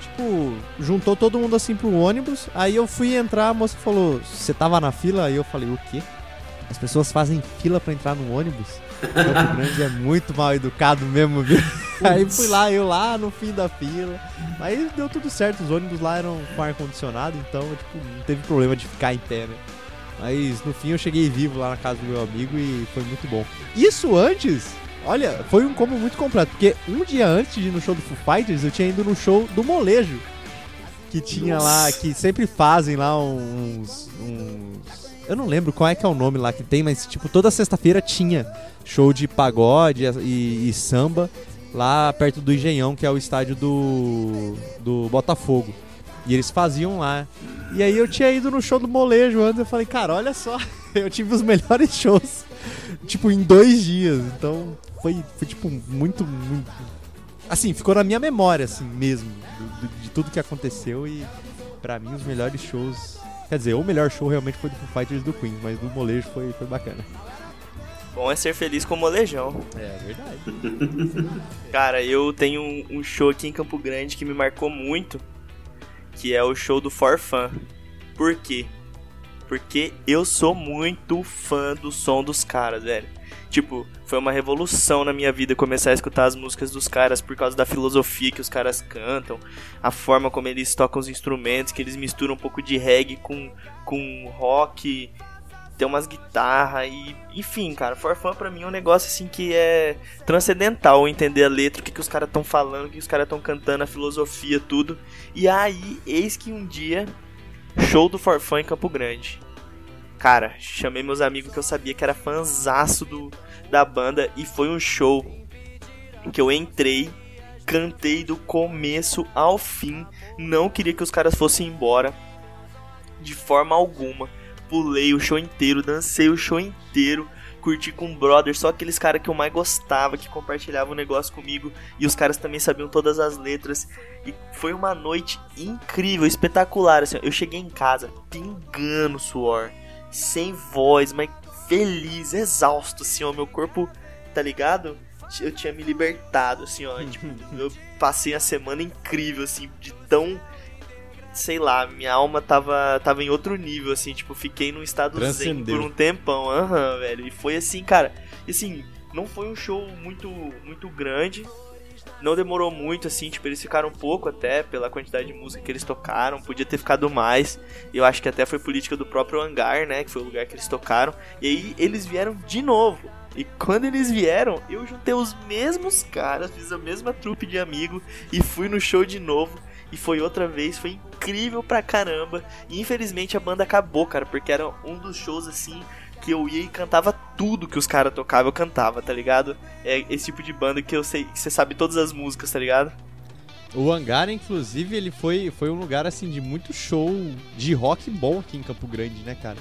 Tipo, juntou todo mundo assim pro ônibus. Aí eu fui entrar, a moça falou: Você tava na fila? Aí eu falei: O quê? As pessoas fazem fila para entrar no ônibus? Campo [laughs] Grande é muito mal educado mesmo, viu? Aí fui lá, eu lá no fim da fila. Mas deu tudo certo, os ônibus lá eram com ar-condicionado, então, tipo, não teve problema de ficar em pé, né? Mas no fim eu cheguei vivo lá na casa do meu amigo e foi muito bom. Isso antes, olha, foi um combo muito completo, porque um dia antes de ir no show do Foo Fighters, eu tinha ido no show do Molejo. Que tinha Nossa. lá, que sempre fazem lá uns, uns. Eu não lembro qual é que é o nome lá que tem, mas tipo, toda sexta-feira tinha show de pagode e, e samba lá perto do Engenhão, que é o estádio do, do Botafogo. E eles faziam lá. E aí eu tinha ido no show do molejo antes, eu falei, cara, olha só, [laughs] eu tive os melhores shows, tipo, em dois dias. Então foi, foi tipo, muito, muito. Assim, ficou na minha memória, assim, mesmo, de, de tudo que aconteceu e para mim os melhores shows. Quer dizer, o melhor show realmente foi do Foo Fighters do Queen, mas do molejo foi, foi bacana. Bom é ser feliz com o molejão. É verdade. [laughs] Cara, eu tenho um, um show aqui em Campo Grande que me marcou muito que é o show do Forfan. Por quê? Porque eu sou muito fã do som dos caras, velho. Tipo, foi uma revolução na minha vida começar a escutar as músicas dos caras por causa da filosofia que os caras cantam, a forma como eles tocam os instrumentos, que eles misturam um pouco de reggae com, com rock tem umas guitarras e. Enfim, cara, Forfã pra mim é um negócio assim que é transcendental entender a letra, o que, que os caras estão falando, o que os caras estão cantando, a filosofia, tudo. E aí, eis que um dia, show do Forfã em Campo Grande. Cara, chamei meus amigos que eu sabia que era fanzaço do, da banda e foi um show que eu entrei, cantei do começo ao fim, não queria que os caras fossem embora de forma alguma pulei o show inteiro, dancei o show inteiro, curti com o brother, só aqueles caras que eu mais gostava, que compartilhavam o negócio comigo, e os caras também sabiam todas as letras. E foi uma noite incrível, espetacular. Assim, eu cheguei em casa pingando suor, sem voz, mas feliz, exausto, assim, ó, meu corpo, tá ligado? eu tinha me libertado, assim, ó. tipo, eu passei a semana incrível, assim, de tão. Sei lá, minha alma tava, tava em outro nível, assim, tipo, fiquei num estado zen por um tempão, aham, velho. E foi assim, cara, e assim, não foi um show muito, muito grande, não demorou muito, assim, tipo, eles ficaram um pouco até pela quantidade de música que eles tocaram, podia ter ficado mais. Eu acho que até foi política do próprio hangar, né? Que foi o lugar que eles tocaram. E aí eles vieram de novo. E quando eles vieram, eu juntei os mesmos caras, fiz a mesma trupe de amigo e fui no show de novo. E foi outra vez, foi incrível pra caramba. E infelizmente a banda acabou, cara, porque era um dos shows assim que eu ia e cantava tudo que os caras tocavam, eu cantava, tá ligado? É esse tipo de banda que eu sei que você sabe todas as músicas, tá ligado? O Hangar, inclusive, ele foi, foi um lugar assim de muito show de rock bom aqui em Campo Grande, né, cara?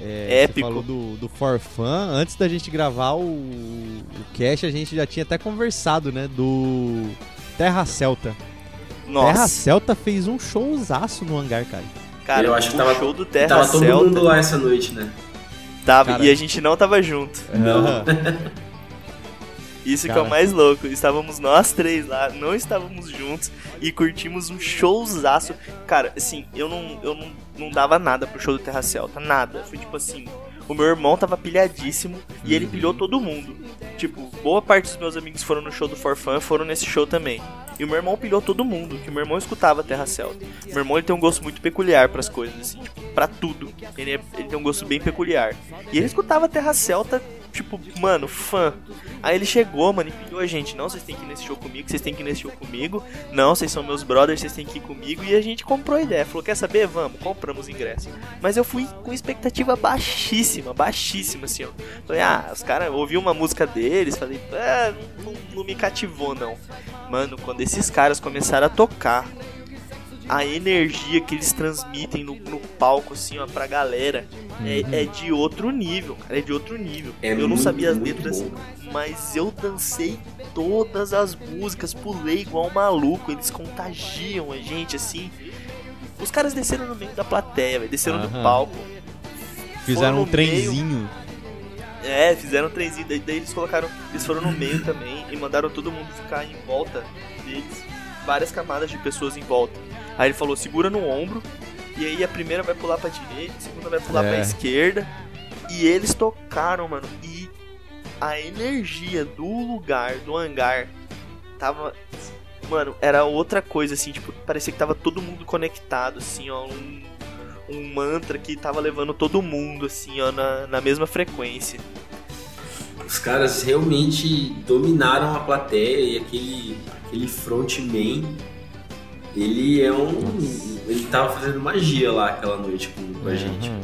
É, Épico. Você falou do, do For Fun. Antes da gente gravar o, o cast, a gente já tinha até conversado, né? Do Terra Celta. Nossa, Terra Celta fez um showzaço no hangar, cara. cara, Eu acho que o tava- show do Terra Tava todo Celta mundo lá essa noite, né? tava Cara. e a gente não tava junto. Não. Isso que é o mais louco. Estávamos nós três lá, não estávamos juntos e curtimos um showzaço. Cara, assim, eu não, eu não, não dava nada pro show do Terra Celta, nada. Foi tipo assim, o meu irmão tava pilhadíssimo e ele pilhou todo mundo. Tipo, boa parte dos meus amigos foram no show do For Fun, foram nesse show também. E o meu irmão pilhou todo mundo, que o meu irmão escutava Terra Celta. Meu irmão ele tem um gosto muito peculiar pras coisas, assim, tipo, pra tudo. Ele, é- ele tem um gosto bem peculiar. E ele escutava Terra Celta, tipo, mano, fã. Aí ele chegou, mano, e pilhou a gente. Não, vocês têm que ir nesse show comigo, vocês têm que ir nesse show comigo. Não, vocês são meus brothers, vocês têm que ir comigo. E a gente comprou a ideia. Falou, quer saber? Vamos, compramos ingresso. Mas eu fui com expectativa baixíssima, baixíssima, assim, ó. Falei, ah, os caras, ouvi uma música deles, falei, ah, não, não- não me cativou, não. Mano, quando esses caras começaram a tocar, a energia que eles transmitem no, no palco, assim, ó, pra galera, é, é de outro nível, cara, é de outro nível. É eu não muito, sabia as letras, bom. mas eu dancei todas as músicas, pulei igual um maluco, eles contagiam a gente, assim. Os caras desceram no meio da plateia, velho, desceram do palco. Fizeram um no meio, trenzinho. é, fizeram um trenzinho, daí, daí eles colocaram. Eles foram no meio também e mandaram todo mundo ficar em volta deles. Várias camadas de pessoas em volta. Aí ele falou, segura no ombro. E aí a primeira vai pular pra direita, a segunda vai pular É. pra esquerda. E eles tocaram, mano. E a energia do lugar, do hangar, tava. Mano, era outra coisa, assim, tipo, parecia que tava todo mundo conectado, assim, ó. Um, um mantra que tava levando todo mundo, assim, ó, na, na mesma frequência. Os caras realmente dominaram a plateia e aquele, aquele frontman, ele é um. Ele tava fazendo magia lá aquela noite com, com a gente. Uhum.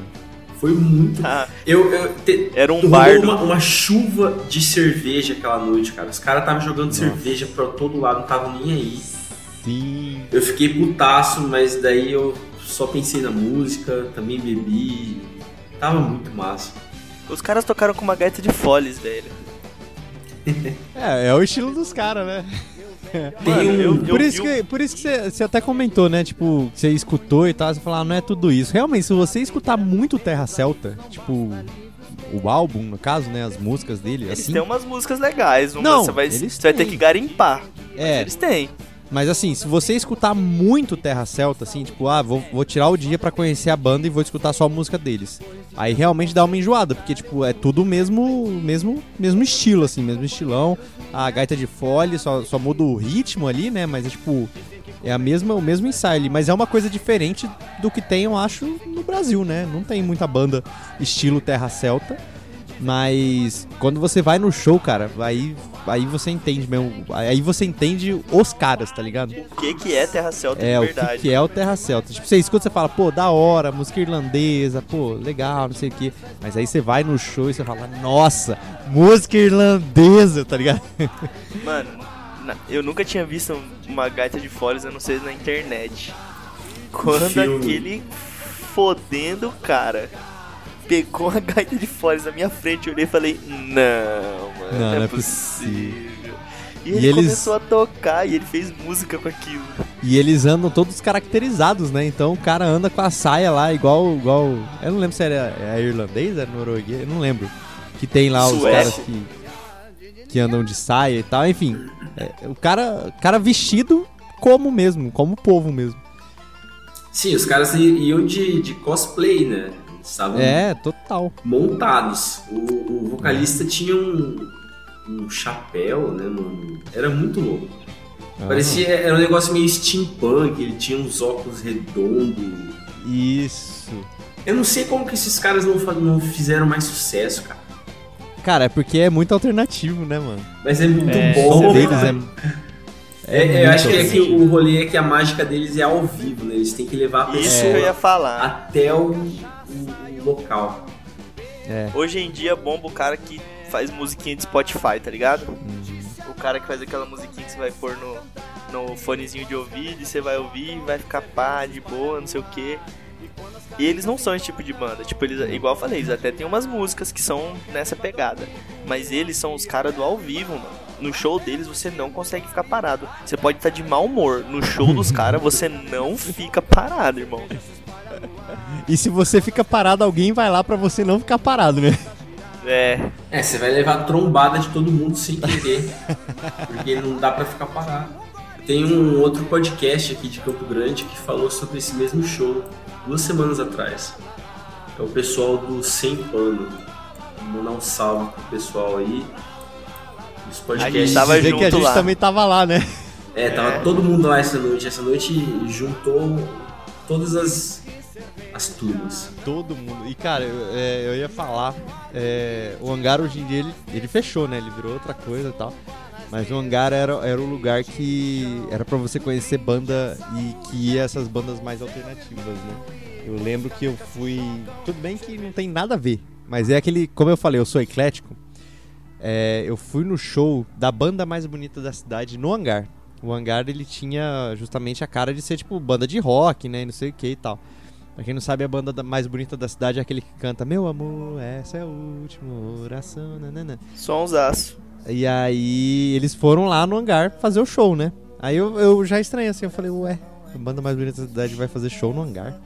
Foi muito. Ah, Eu, eu te- era um bardo. uma, uma chuva de cerveja aquela noite, cara. Os caras estavam jogando cerveja pra todo lado, não estavam nem aí. Sim. Eu fiquei putaço, mas daí eu só pensei na música, também bebi. Tava muito massa. Os caras tocaram com uma gaita de foles, velho. [laughs] É, é o estilo dos caras, né? [laughs] Tem Mano, um- eu- Por isso, que, por isso que você, você até comentou, né? Tipo, você escutou e tal, você falou, ah, não é tudo isso. Realmente, se você escutar muito Terra Celta, tipo, o álbum, no caso, né? As músicas dele, Eles assim. têm umas músicas legais, uma Não, você vai, você vai ter que garimpar. É, Eles têm. Mas assim, se você escutar muito Terra Celta, assim, tipo, ah, vou, vou tirar o dia pra conhecer a banda e vou escutar só a música deles. Aí realmente dá uma enjoada, porque, tipo, é tudo o mesmo, mesmo, mesmo estilo, assim, mesmo estilão. A gaita de fole, só, só muda o ritmo ali, né? Mas é tipo. É a mesma, o mesmo ensaio ali, mas é uma coisa diferente do que tem, eu acho, no Brasil, né? Não tem muita banda estilo Terra Celta. Mas quando você vai no show, cara, aí, aí você entende mesmo. Aí você entende os caras, tá ligado? O que que é Terra Celta É, de o que, verdade? que é o Terra Celta. Tipo, você escuta, você fala, pô, da hora, música irlandesa, pô, legal, não sei o quê. Mas aí você vai no show e você fala, nossa, música irlandesa, tá ligado? [laughs] Mano, eu nunca tinha visto uma gaita de foles, a não ser na internet. Quando filme. aquele fodendo cara pegou a gaita de foles na minha frente, eu olhei e falei, não, mano, Não, não, é é possível. E E ele eles- começou a tocar e ele fez música com aquilo. E eles andam todos caracterizados, né? Então o cara anda com a saia lá, igual. igual eu não lembro se era é irlandês, era norueguês, eu não lembro. Que tem lá os Suécio. caras que. que andam de saia e tal, enfim. É, o cara, cara vestido como mesmo, como povo mesmo. Sim, os caras iam de, de cosplay, né? Estavam é, total. Montados. O, o vocalista tinha um, um chapéu, né, mano? Era muito louco. Ah. Parecia, era um negócio meio steampunk, ele tinha uns óculos redondos. Isso. Eu não sei como que esses caras não, não fizeram mais sucesso, cara. Cara, é porque é muito alternativo, né, mano? Mas é muito é, bom. Deles é, é, é eu acho que, é que o rolê é que a mágica deles é ao vivo, né? Eles têm que levar a pessoa Isso que eu ia falar. até o, o, local. É. Hoje em dia bomba o cara que faz musiquinha de Spotify, tá ligado? Uhum. O cara que faz aquela musiquinha que você vai pôr no, no fonezinho de ouvido e você vai ouvir e vai ficar pá, de boa, não sei o que. E eles não são esse tipo de banda. Tipo, eles, igual eu falei, eles até tem umas músicas que são nessa pegada. Mas eles são os caras do ao vivo, mano. No show deles você não consegue ficar parado. Você pode estar de mau humor. No show dos [laughs] caras você não fica parado, irmão. E se você fica parado, alguém vai lá para você não ficar parado, né? É. É, você vai levar trombada de todo mundo sem querer. porque não dá para ficar parado. Tem um outro podcast aqui de Campo Grande que falou sobre esse mesmo show duas semanas atrás. É o pessoal do Sem Pano. Vou mandar um salve pro pessoal aí. Os podcasts. A gente tava junto que a gente lá. também tava lá, né? É, tava é. todo mundo lá essa noite. Essa noite juntou todas as, as turmas. Todo mundo. E cara, eu, é, eu ia falar, é, o hangar hoje em dia ele, ele fechou, né? Ele virou outra coisa e tal. Mas o hangar era, era o lugar que era para você conhecer banda e que ia essas bandas mais alternativas, né? Eu lembro que eu fui. Tudo bem que não tem nada a ver, mas é aquele. Como eu falei, eu sou eclético. É, eu fui no show da banda mais bonita da cidade no hangar. O hangar ele tinha justamente a cara de ser tipo banda de rock, né? Não sei o que e tal. Pra quem não sabe, a banda mais bonita da cidade é aquele que canta Meu amor, essa é a última oração. Nanana. Sonsaço. E aí eles foram lá no hangar fazer o show, né? Aí eu, eu já estranhei assim, eu falei, ué, a banda mais bonita da cidade vai fazer show no hangar.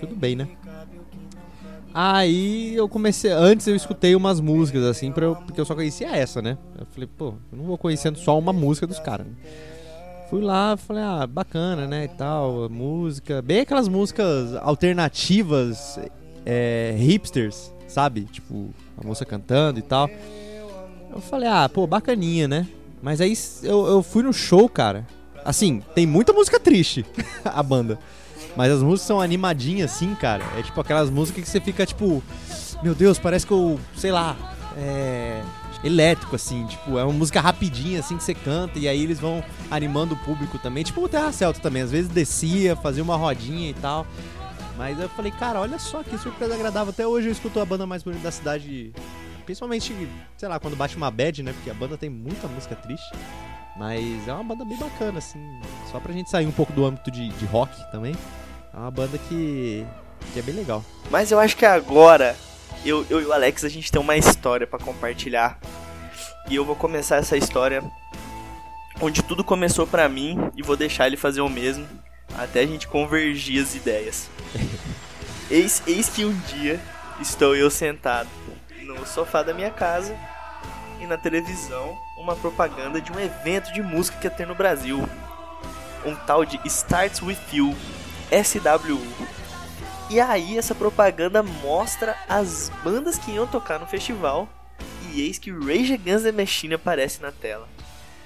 tudo bem, né? Aí eu comecei. Antes eu escutei umas músicas, assim, pra eu, porque eu só conhecia essa, né? Eu falei, pô, eu não vou conhecendo só uma música dos caras. Né? Fui lá, falei, ah, bacana, né? E tal, música. Bem aquelas músicas alternativas, é, hipsters, sabe? Tipo, a moça cantando e tal. Eu falei, ah, pô, bacaninha, né? Mas aí eu, eu fui no show, cara. Assim, tem muita música triste, [laughs] a banda. Mas as músicas são animadinhas, assim, cara. É tipo aquelas músicas que você fica, tipo, meu Deus, parece que eu, sei lá, é. Elétrico, assim, tipo, é uma música rapidinha, assim, que você canta, e aí eles vão animando o público também. Tipo o Terra Celta também, às vezes descia, fazia uma rodinha e tal. Mas eu falei, cara, olha só que surpresa agradável. Até hoje eu escuto a banda mais bonita da cidade Principalmente, sei lá, quando bate uma bad, né? Porque a banda tem muita música triste. Mas é uma banda bem bacana, assim. Só pra gente sair um pouco do âmbito de, de rock também. É uma banda que, que é bem legal. Mas eu acho que agora, eu, eu e o Alex, a gente tem uma história para compartilhar. E eu vou começar essa história onde tudo começou para mim e vou deixar ele fazer o mesmo até a gente convergir as ideias. [laughs] eis, eis que um dia estou eu sentado no sofá da minha casa e na televisão uma propaganda de um evento de música que ia ter no Brasil. Um tal de Starts With You, SWU. E aí essa propaganda mostra as bandas que iam tocar no festival e eis que Rage Against the Machine aparece na tela.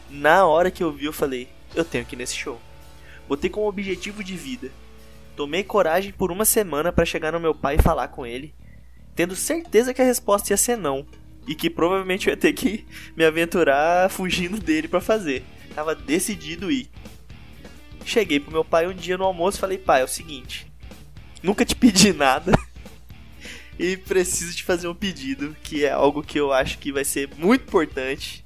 Na hora que eu vi eu falei, eu tenho que ir nesse show. Botei como objetivo de vida. Tomei coragem por uma semana para chegar no meu pai e falar com ele tendo certeza que a resposta ia ser não. E que provavelmente eu ia ter que [laughs] me aventurar fugindo dele para fazer. Tava decidido ir. Cheguei pro meu pai um dia no almoço e falei: pai, é o seguinte. Nunca te pedi nada. e preciso te fazer um pedido. Que é algo que eu acho que vai ser muito importante.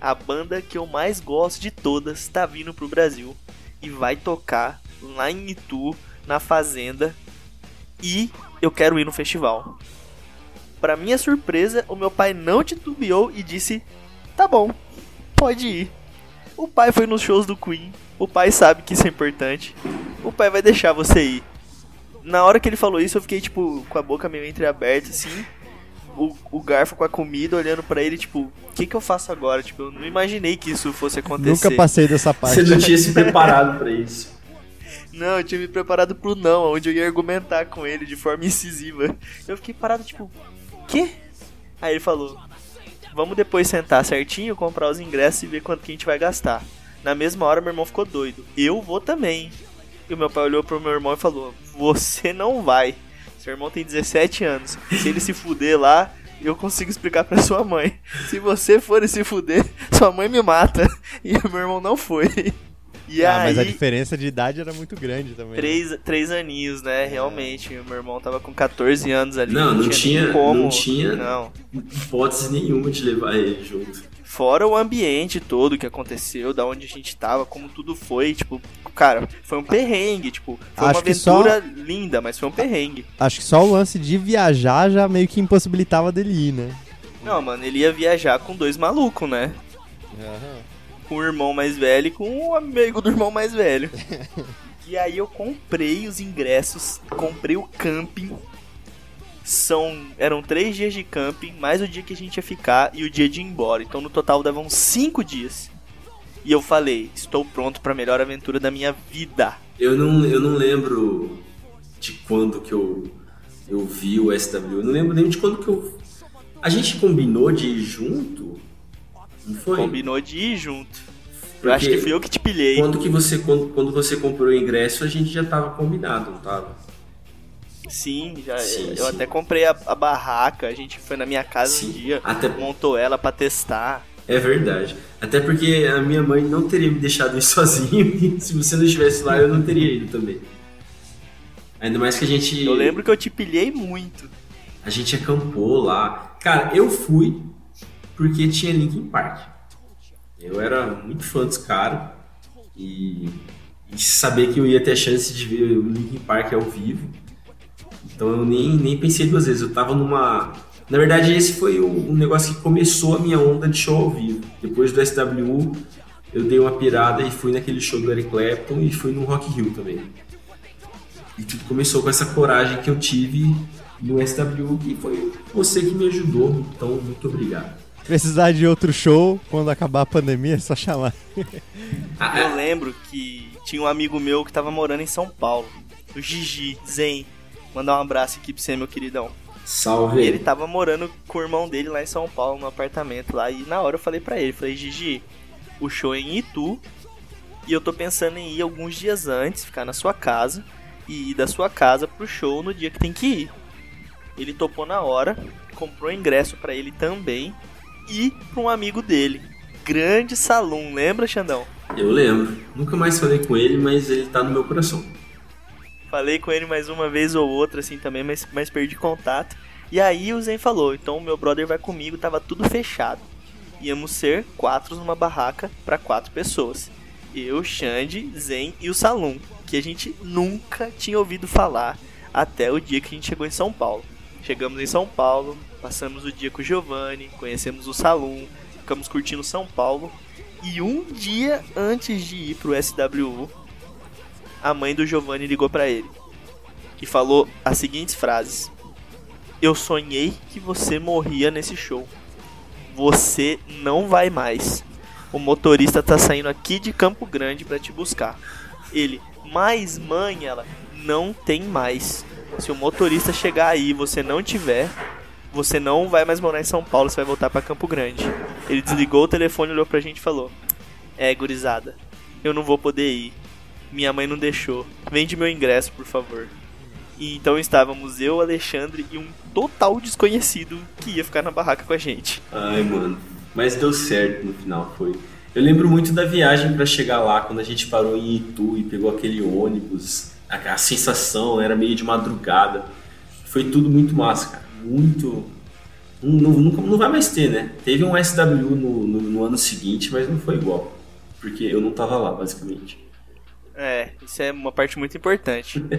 A banda que eu mais gosto de todas está vindo pro Brasil. E vai tocar lá em Itu, na Fazenda. E eu quero ir no festival. Para minha surpresa, o meu pai não titubeou e disse: Tá bom, pode ir. O pai foi nos shows do Queen, o pai sabe que isso é importante, o pai vai deixar você ir. Na hora que ele falou isso, eu fiquei tipo com a boca meio entreaberta assim. o, o garfo com a comida, olhando pra ele, tipo, o que que eu faço agora? Tipo, eu não imaginei que isso fosse acontecer. Nunca passei dessa parte. Você não tinha se preparado pra isso. [laughs] Não, eu tinha me preparado pro não, onde eu ia argumentar com ele de forma incisiva. Eu fiquei parado, tipo, quê? Aí ele falou, vamos depois sentar certinho, comprar os ingressos e ver quanto que a gente vai gastar. Na mesma hora, meu irmão ficou doido. Eu vou também. E o meu pai olhou pro meu irmão e falou, você não vai. Seu irmão tem 17 anos. Se ele se fuder lá, eu consigo explicar pra sua mãe. Se você for se fuder, sua mãe me mata. E o meu irmão não foi. E ah, aí, mas a diferença de idade era muito grande também. né? três, três aninhos, né? Realmente. O meu irmão tava com 14 anos ali. Não, não tinha- nem como. não tinha- Não. Hipótese nenhuma de levar ele junto. Fora o ambiente todo que aconteceu, da onde a gente tava, como tudo foi, tipo, cara, foi um perrengue, tipo, foi Acho uma que só- aventura linda, mas foi um perrengue. Acho que só o lance de viajar já meio que impossibilitava dele ir, né? Não, mano, ele ia viajar com dois malucos, né? Com o irmão mais velho e com o amigo do irmão mais velho. [laughs] e aí eu comprei os ingressos, comprei o camping. São, eram três dias de camping, mais o dia que a gente ia ficar e o dia de ir embora. Então no total davam cinco dias. E eu falei, estou pronto para a melhor aventura da minha vida. Eu não, eu não lembro de quando que eu, eu vi o SW. Eu não lembro nem de quando que eu. A gente combinou de ir junto? Não foi? Combinou de ir junto. Porque Eu acho que fui eu que te pilhei. Quando, que você, quando, quando você comprou o ingresso, a gente já tava combinado, não tava? Sim, já, Sim, eu sim. até comprei a, a barraca, a gente foi na minha casa Sim. um dia, Até- montou ela pra testar. É verdade. Até porque a minha mãe não teria me deixado ir [laughs] sozinho. se você não estivesse lá, eu não teria ido também. Ainda mais que a gente. Eu lembro que eu te pilhei muito. A gente acampou lá. Cara, eu fui porque tinha Linkin Park. Eu era muito fã dos caras e, e saber que eu ia ter a chance de ver o Linkin Park ao vivo. Então eu nem, nem pensei duas vezes. Eu tava numa. Na verdade, esse foi o, um negócio que começou a minha onda de show ao vivo. Depois do SW, eu dei uma pirada e fui naquele show do Eric Clapton e fui no Rock Hill também. E tudo começou com essa coragem que eu tive no SW, que foi você que me ajudou. Então, muito obrigado. Precisar de outro show quando acabar a pandemia, é só chamar. [laughs] Eu lembro que tinha um amigo meu que tava morando em São Paulo, o Gigi, Zen. Mandar um abraço aqui pra você, meu queridão. Salve! Ele tava morando com o irmão dele lá em São Paulo, no apartamento lá. E na hora eu falei pra ele, falei, Gigi, o show é em Itu. E eu tô pensando em ir alguns dias antes, ficar na sua casa. E ir da sua casa pro show no dia que tem que ir. Ele topou na hora, comprou ingresso pra ele também. E pra um amigo dele. Grande Salum, lembra, Xandão? Eu lembro. Nunca mais falei com ele, mas ele tá no meu coração. Falei com ele mais uma vez ou outra, assim, também, mas, mas perdi contato. E aí o Zen falou, então meu brother vai comigo, tava tudo fechado. Íamos ser quatro numa barraca para quatro pessoas. Eu, Xande, Zen e o Salum, que a gente nunca tinha ouvido falar até o dia que a gente chegou em São Paulo. Chegamos em São Paulo, passamos o dia com o Giovanni, conhecemos o Salum, ficamos curtindo São Paulo. E um dia antes de ir pro SWU, a mãe do Giovanni ligou pra ele e falou as seguintes frases: Eu sonhei que você morria nesse show. Você não vai mais. O motorista tá saindo aqui de Campo Grande pra te buscar. Ele, mas mãe, ela não tem mais. Se o motorista chegar aí e você não tiver, você não vai mais morar em São Paulo, você vai voltar pra Campo Grande. Ele desligou o telefone, olhou pra gente e falou: É, gurizada, eu não vou poder ir. Minha mãe não deixou. Vende meu ingresso, por favor. E então estávamos eu, Alexandre e um total desconhecido que ia ficar na barraca com a gente. Ai, mano. Mas deu certo no final, foi. Eu lembro muito da viagem pra chegar lá, quando a gente parou em Itu e pegou aquele ônibus. A, a sensação era meio de madrugada. Foi tudo muito massa, cara. Muito. Não, nunca- não vai mais ter, né? Teve um SW no, no, no ano seguinte, mas não foi igual. Porque eu não tava lá, basicamente. É, isso é uma parte muito importante. [laughs]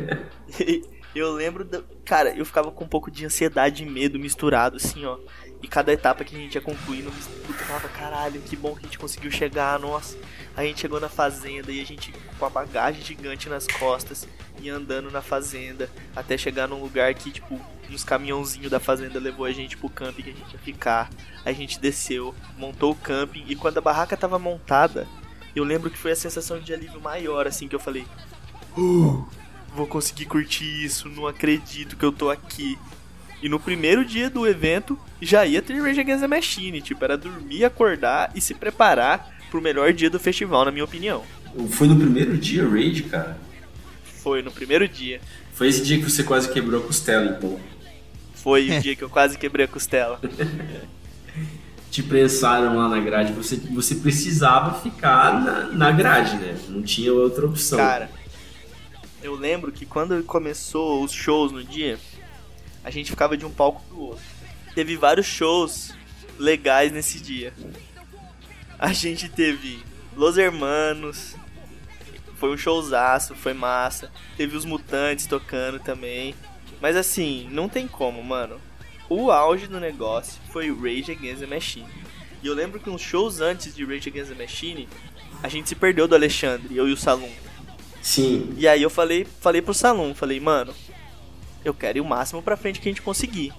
E Eu lembro, da... cara, eu ficava com um pouco de ansiedade e medo misturado, assim, ó. E cada etapa que a gente ia concluindo, eu ficava, caralho, que bom que a gente conseguiu chegar, nossa. A gente chegou na fazenda e a gente com a bagagem gigante nas costas e andando na fazenda até chegar num lugar que, tipo, uns caminhãozinhos da fazenda levou a gente pro camping que a gente ia ficar. A gente desceu, montou o camping e quando a barraca tava montada, eu lembro que foi a sensação de alívio maior, assim, que eu falei. Uh, vou conseguir curtir isso, não acredito que eu tô aqui. E no primeiro dia do evento já ia ter Rage Against the Machine, tipo, era dormir, acordar e se preparar pro melhor dia do festival, na minha opinião. Foi no primeiro dia Rage, cara? Foi no primeiro dia. Foi esse dia que você quase quebrou a costela, então. Foi o dia que eu quase quebrei a costela. [laughs] Te prensaram lá na grade, você, você precisava ficar na, na grade, né? Não tinha outra opção. Cara, eu lembro que quando começou os shows no dia, a gente ficava de um palco pro outro. Teve vários shows legais nesse dia. A gente teve Los Hermanos, foi um showzaço, foi massa. Teve os Mutantes tocando também. Mas assim, não tem como, mano. O auge do negócio foi Rage Against the Machine. E eu lembro que uns shows antes de Rage Against the Machine, a gente se perdeu do Alexandre, eu e o Salum. Sim. E aí eu falei, falei pro Salum, falei, mano, eu quero ir o máximo pra frente que a gente conseguir.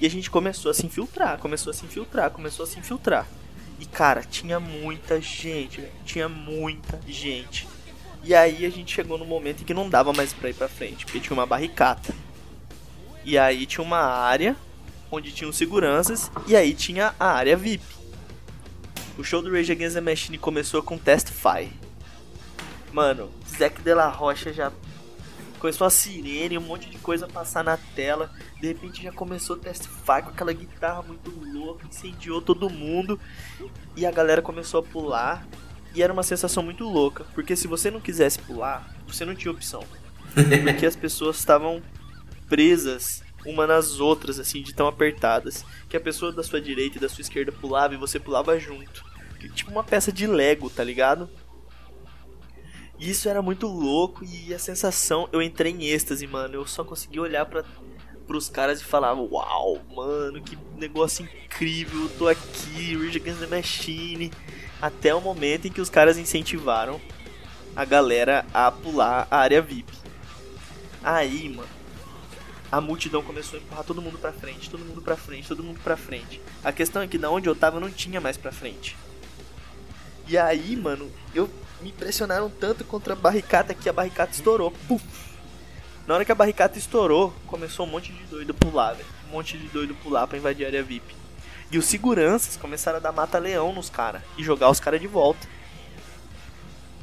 E a gente começou a se infiltrar, começou a se infiltrar, começou a se infiltrar. E cara, tinha muita gente, tinha muita gente. E aí a gente chegou no momento em que não dava mais pra ir pra frente, porque tinha uma barricata. E aí tinha uma área onde tinham seguranças, e aí tinha a área VIP. O show do Rage Against the Machine começou com Testify. Mano, Zack de la Rocha já começou a sirene, um monte de coisa passar na tela. De repente já começou a Testify com aquela guitarra muito louca, incendiou todo mundo. E a galera começou a pular. E era uma sensação muito louca, porque se você não quisesse pular, você não tinha opção. [laughs] Porque as pessoas estavam presas uma nas outras, assim, de tão apertadas. Que a pessoa da sua direita e da sua esquerda pulava e você pulava junto. Tipo uma peça de Lego, tá ligado? E isso era muito louco e a sensação, eu entrei em êxtase, mano. Eu só consegui olhar para pros caras e falar: Uau, mano, que negócio incrível, eu tô aqui, Rage Against the Machine. Até o momento em que os caras incentivaram a galera a pular a área VIP. Aí, mano, a multidão começou a empurrar todo mundo pra frente, todo mundo pra frente, todo mundo pra frente. A questão é que da onde eu tava não tinha mais pra frente. E aí, mano, eu me pressionaram tanto contra a barricada que a barricada estourou. Puf. Na hora que a barricada estourou, começou um monte de doido pular, velho. Um monte de doido pular pra invadir a área VIP. E os seguranças começaram a dar mata-leão nos caras e jogar os caras de volta.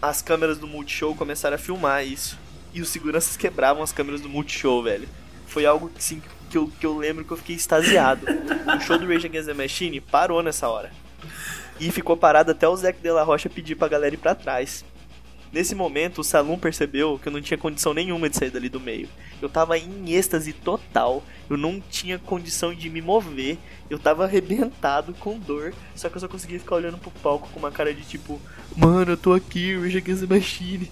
As câmeras do Multishow começaram a filmar isso. E os seguranças quebravam as câmeras do Multishow, velho. Foi algo assim, que, eu, que eu lembro que eu fiquei extasiado. o show do Rage Against the Machine parou nessa hora. E ficou parado até o Zac de la Rocha pedir pra galera ir pra trás. Nesse momento, o Salum percebeu que eu não tinha condição nenhuma de sair dali do meio. Eu tava em êxtase total, eu não tinha condição de me mover, eu tava arrebentado com dor, só que eu só conseguia ficar olhando pro palco com uma cara de tipo, mano, eu tô aqui, Rage Against the Machine.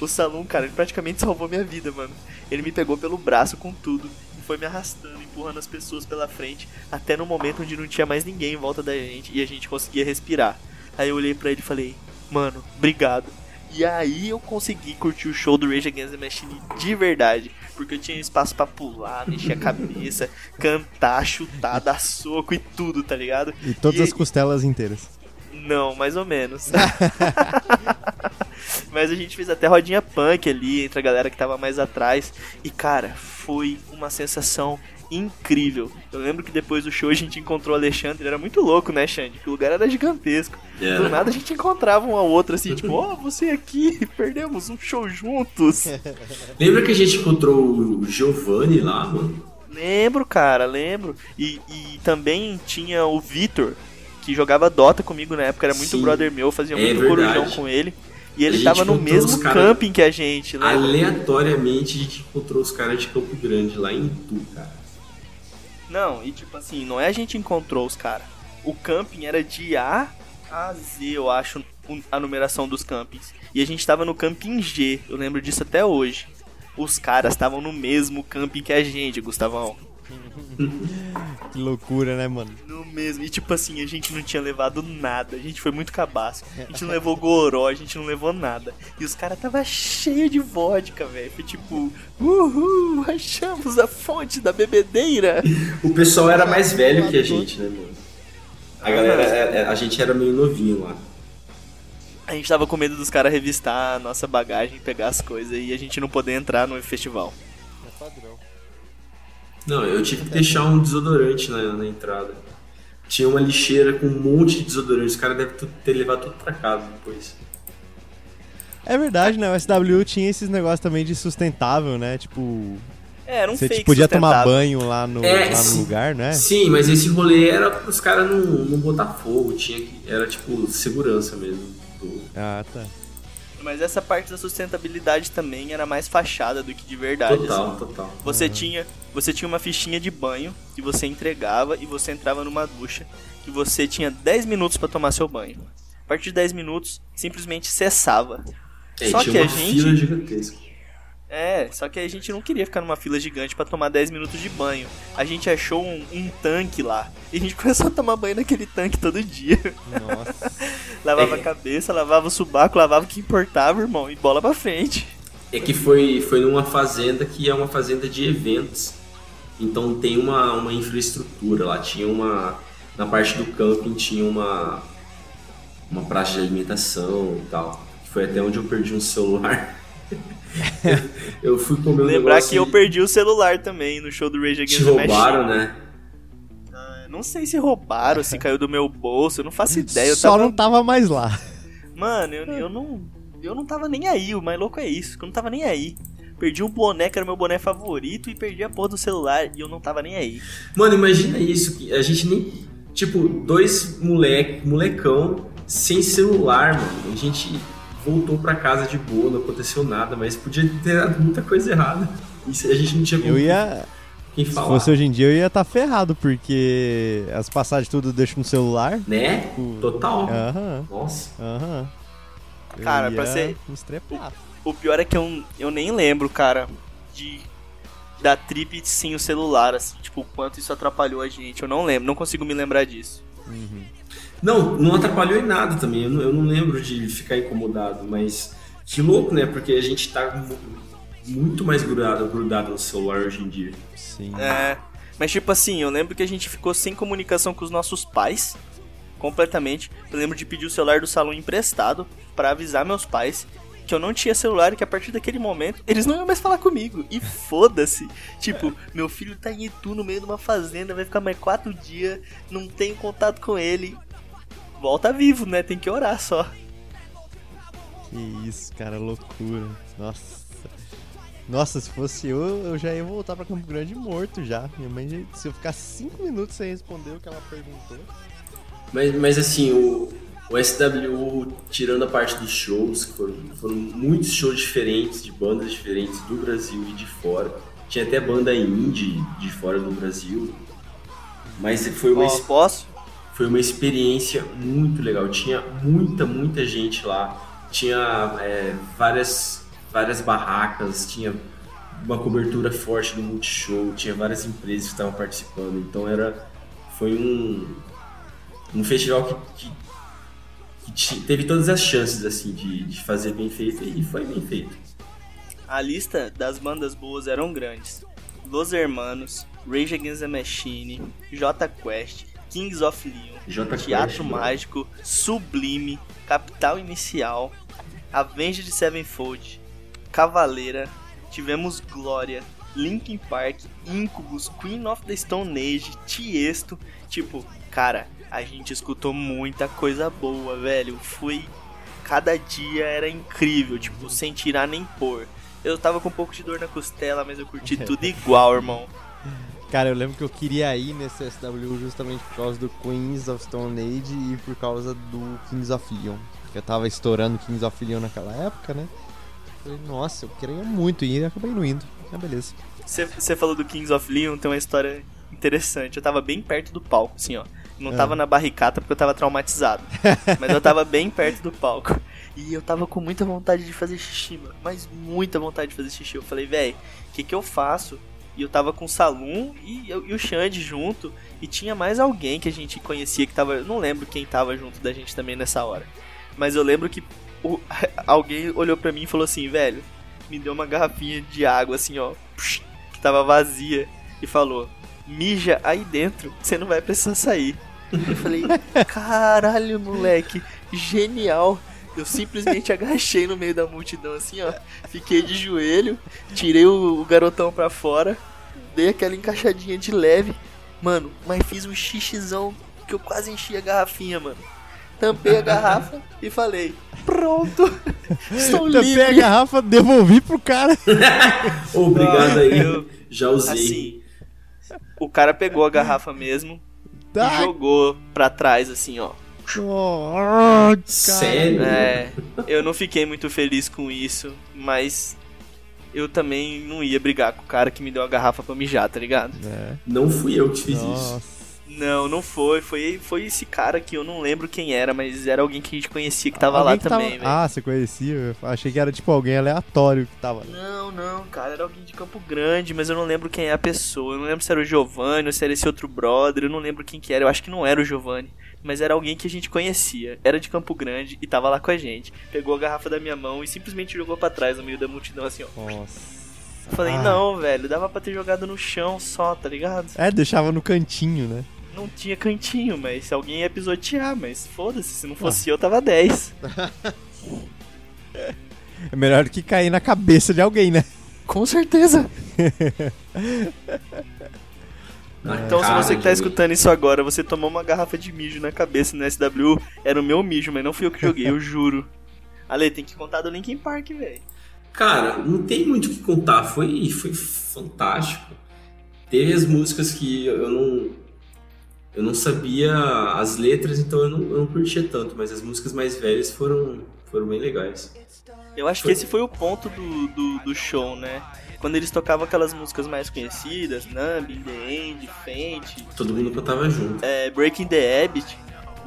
O Salum, cara, ele praticamente salvou minha vida, mano. Ele me pegou pelo braço com tudo e foi me arrastando, empurrando as pessoas pela frente, até no momento onde não tinha mais ninguém em volta da gente e a gente conseguia respirar. Aí eu olhei para ele e falei, mano, obrigado. E aí eu consegui curtir o show do Rage Against the Machine de verdade. Porque eu tinha espaço para pular, mexer a cabeça, [laughs] cantar, chutar, dar soco e tudo, tá ligado? E todas e... as costelas inteiras. Não, mais ou menos. [laughs] Mas a gente fez até rodinha punk ali entre a galera que tava mais atrás. E cara, foi uma sensação incrível. Eu lembro que depois do show a gente encontrou o Alexandre, era muito louco, né, Xande? Que o lugar era gigantesco. Yeah. Do nada a gente encontrava um ao outro assim, tipo, [laughs] ó, oh, você aqui, [laughs] perdemos um show juntos. [laughs] Lembra que a gente encontrou o Giovanni lá, mano? Lembro, cara, lembro. E, e também tinha o Vitor, que jogava Dota comigo na época, era muito Sim, brother meu, fazia é muito corujão com ele. E ele tava no mesmo camping que a gente, lembra? Aleatoriamente a gente encontrou os caras de Campo Grande lá em Itu, cara. Não, e tipo assim, não é a gente encontrou os caras. O camping era de A a Z, eu acho, a numeração dos campings. E a gente tava no camping G, eu lembro disso até hoje. Os caras estavam no mesmo camping que a gente, Gustavão. [laughs] que loucura, né, mano? No mesmo. E tipo assim, a gente não tinha levado nada. A gente foi muito cabaço. A gente não [laughs] levou goró, a gente não levou nada. E os caras tava cheio de vodka, velho. Foi tipo, uhul, achamos a fonte da bebedeira. [laughs] O pessoal era mais velho que a gente, né, mano? A galera, é, é, a gente era meio novinho lá. A gente tava com medo dos caras revistar a nossa bagagem, pegar as coisas e a gente não poder entrar no festival. Não, eu tive que deixar um desodorante na, na entrada. Tinha uma lixeira com um monte de desodorante. Os caras devem ter levado tudo pra casa depois. É verdade, né? O SW tinha esses negócios também de sustentável, né? Tipo. É, era um Você fake podia tomar banho lá no, É, lá no lugar, né? Sim, mas esse rolê era pros caras não, não botar fogo. Tinha que, era tipo segurança mesmo. do- Ah, tá. Mas essa parte da sustentabilidade também era mais fachada do que de verdade. Total, assim. total. Você tinha, você tinha uma fichinha de banho que você entregava e você entrava numa ducha que você tinha 10 minutos pra tomar seu banho. A partir de 10 minutos, simplesmente cessava. É, Só tinha que a uma gente- fila gigantesca. É, só que a gente não queria ficar numa fila gigante pra tomar 10 minutos de banho. A gente achou um, um tanque lá. E a gente [laughs] começou a tomar banho naquele tanque todo dia. Nossa. [laughs] lavava É. a cabeça, lavava o subaco, lavava o que importava, irmão. E bola pra frente. É que foi, foi numa fazenda que é uma fazenda de eventos. Então tem uma, uma infraestrutura lá. Tinha uma. Na parte do camping tinha uma. Uma praça de alimentação e tal. Que foi até onde eu perdi um celular. [laughs] eu, [laughs] eu fui comer um Lembrar que eu e perdi o celular também no show do Rage Against Te the Machine. roubaram, né? Não sei se roubaram, se caiu do meu bolso, eu não faço ideia. Eu Só tava... não tava mais lá. Mano, eu, eu não. Eu não tava nem aí, o mais louco é isso, que eu não tava nem aí. Perdi um boné que era meu boné favorito e perdi a porra do celular e eu não tava nem aí. Mano, imagina isso, que a gente nem. Tipo, dois moleque, molecão sem celular, mano. A gente voltou pra casa de boa, não aconteceu nada, mas podia ter dado muita coisa errada. Isso a gente não tinha Eu ia. quem Se falar. fosse hoje em dia, eu ia estar ferrado, porque as passagens tudo eu deixo no celular. Né? Total. Aham, Nossa. aham. Cara, ia pra ser- me estrepar. O pior é que eu, eu nem lembro, cara, de. Da trip sem o celular, assim, tipo, o quanto isso atrapalhou a gente. Eu não lembro, não consigo me lembrar disso. Não, não atrapalhou em nada também. Eu não, eu não lembro de ficar incomodado, mas que louco, né? Porque a gente tá mu- muito mais grudado, grudado no celular hoje em dia. Sim. É. Mas tipo assim, eu lembro que a gente ficou sem comunicação com os nossos pais. Completamente. Eu lembro de pedir o celular do salão emprestado pra avisar meus pais que eu não tinha celular e que a partir daquele momento eles não iam mais falar comigo. E foda-se. Tipo, meu filho tá em Itu no meio de uma fazenda, vai ficar mais quatro dias, não tenho contato com ele. Volta vivo, né? Tem que orar só. Que isso, cara, loucura. Nossa. Nossa, se fosse eu, eu já ia voltar pra Campo Grande morto já. Minha mãe, se eu ficar cinco minutos sem responder o que ela perguntou. Mas, mas assim, o, o SW, tirando a parte dos shows, que foram, foram muitos shows diferentes, de bandas diferentes do Brasil e de fora. Tinha até banda indie de fora do Brasil. Mas foi uma, ex- posso? foi uma experiência muito legal. Tinha muita, muita gente lá. Tinha é, várias, várias barracas, tinha uma cobertura forte no Multishow, tinha várias empresas que estavam participando. Então era foi um, um festival que, que, que teve todas as chances assim de, de fazer bem feito e foi bem feito. A lista das bandas boas eram grandes. Los Hermanos, Rage Against the Machine, J Quest, Kings of Leon, J Quest, Teatro mano. Mágico, Sublime, Capital Inicial, Avenged Sevenfold, Cavaleira, tivemos Glória, Linkin Park, Incubus, Queen of the Stone Age, Tiesto, tipo, cara, a gente escutou muita coisa boa, velho. Foi cada dia era incrível, tipo, sem tirar nem pôr. Eu tava com um pouco de dor na costela, mas eu curti [laughs] tudo igual, irmão. Cara, eu lembro que eu queria ir nesse SW justamente por causa do Queens of Stone Age e por causa do Kings of Leon. Que eu tava estourando Kings of Leon naquela época, né? Falei, nossa, eu queria muito ir e acabei não indo. Ah, beleza. Você falou do Kings of Leon, tem uma história interessante. Eu tava bem perto do palco, assim, ó. Não tava na barricata porque eu tava traumatizado. [laughs] mas eu tava bem perto do palco. E eu tava com muita vontade de fazer xixi, mano. Mas muita vontade de fazer xixi. Eu falei, velho, o que que eu faço? E eu tava com o Salum e, eu, e o Xande junto. E tinha mais alguém que a gente conhecia que tava. Eu não lembro quem tava junto da gente também nessa hora. Mas eu lembro que o, [laughs] alguém olhou pra mim e falou assim, velho, me deu uma garrafinha de água assim, ó, que tava vazia. E falou, mija aí dentro, você não vai precisar sair. Eu falei, caralho, moleque, genial. Eu simplesmente agachei no meio da multidão, assim, ó. Fiquei de joelho, tirei o, o garotão pra fora, dei aquela encaixadinha de leve. Mano, mas fiz um xixizão que eu quase enchi a garrafinha, mano. Tampei a garrafa e falei: Pronto, estou Tampei livre. a garrafa, devolvi pro cara. [laughs] Obrigado aí, Eu- já usei. Assim, o cara pegou a garrafa mesmo e Tá. jogou pra trás, assim, ó. Oh, cara. Sério? É, eu não fiquei muito feliz com isso, mas eu também não ia brigar com o cara que me deu a garrafa pra mijar, tá ligado? É. Não fui eu que fiz isso. Não, não foi. Foi, foi esse cara que eu não lembro quem era, mas era alguém que a gente conhecia que tava Alguém lá que também, velho. Ah, você conhecia? Eu achei que era tipo alguém aleatório que tava lá. Não, não, cara, era alguém de Campo Grande, mas eu não lembro quem é a pessoa. Eu não lembro se era o Giovanni ou se era esse outro brother, eu não lembro quem que era. Eu acho que não era o Giovanni, mas era alguém que a gente conhecia. Era de Campo Grande e tava lá com a gente. Pegou a garrafa da minha mão e simplesmente jogou pra trás no meio da multidão assim, ó. Nossa. Eu falei, Ah. não, velho, dava pra ter jogado no chão só, tá ligado? É, deixava no cantinho, né? Não tinha cantinho, mas se alguém ia pisotear, mas foda-se, se não fosse eu, tava 10. [laughs] É melhor do que cair na cabeça de alguém, né? Com certeza. [laughs] Então, se cara você que tá escutando isso agora, você tomou uma garrafa de mijo na cabeça no SW, era o meu mijo, mas não fui eu que joguei, eu juro. [laughs] Ale, tem que contar do Linkin Park, velho. Cara, não tem muito o que contar. Foi, foi fantástico. Teve as músicas que eu não. Eu não sabia as letras, então eu não, eu não curtia tanto, mas as músicas mais velhas foram, foram bem legais. Eu acho que esse foi o ponto do, do, do show, né? Quando eles tocavam aquelas músicas mais conhecidas, Numb, In The End, Faint, Todo mundo cantava junto. é, Breaking the Habit,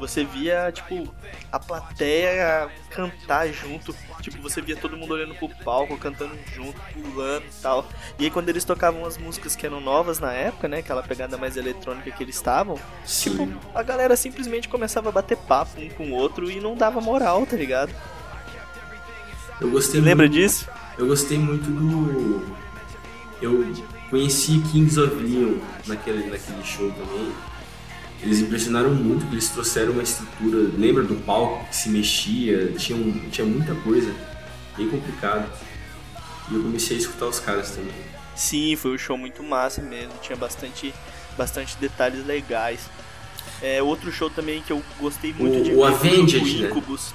você via, tipo, a plateia cantar junto. Tipo, você via todo mundo olhando pro palco, cantando junto, pulando e tal. E aí quando eles tocavam as músicas que eram novas na época, né? Aquela pegada mais eletrônica que eles estavam, tipo, a galera simplesmente começava a bater papo um com o outro e não dava moral, tá ligado? Eu gostei Lembra muito, disso? Eu gostei muito do. Eu conheci Kings of Leon naquele, naquele show também. Eles impressionaram muito, porque eles trouxeram uma estrutura. Lembra do palco que se mexia? Tinha, um- tinha muita coisa. Bem complicado. E eu comecei a escutar os caras também. Sim, foi um show muito massa mesmo. Tinha bastante, bastante detalhes legais. É, outro show também que eu gostei muito O- de o ver foi Avenged, o né? Incubus.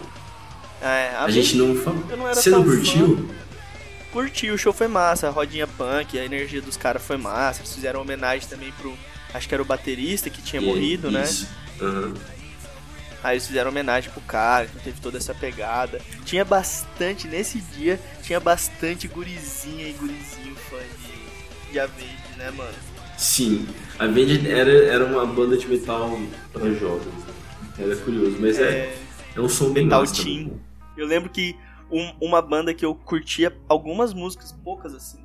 É, A gente não falou. Eu não era Você não curtiu? Curti, o show foi massa, a rodinha punk, a energia dos caras foi massa. Eles fizeram homenagem também pro. Acho que era o baterista que tinha É, morrido, né? isso. Aham. Aí eles fizeram homenagem pro cara, então teve toda essa pegada. Tinha bastante, nesse dia, tinha bastante gurizinha e gurizinho fã de, de Avenged, né, mano? Sim, Avenged era, era uma banda de metal para jovens. né? Era curioso, mas é, é um som bem Metal Teen. também. Eu lembro que um- uma banda que eu curtia algumas músicas, poucas assim.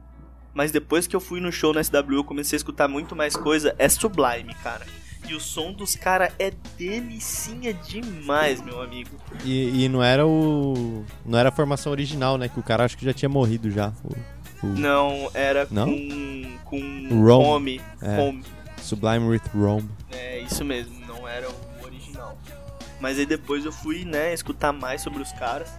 Mas depois que eu fui no show na SW, eu comecei a escutar muito mais coisa. É Sublime, cara. E o som dos caras é delicinha demais, meu amigo. E, e não era o. Não era a formação original, né? Que o cara acho que já tinha morrido já. O, o Não, era Não? com. com Rome. Home. É. Home. Sublime with Rome. É isso mesmo, não era o original. Mas aí depois eu fui, né, escutar mais sobre os caras.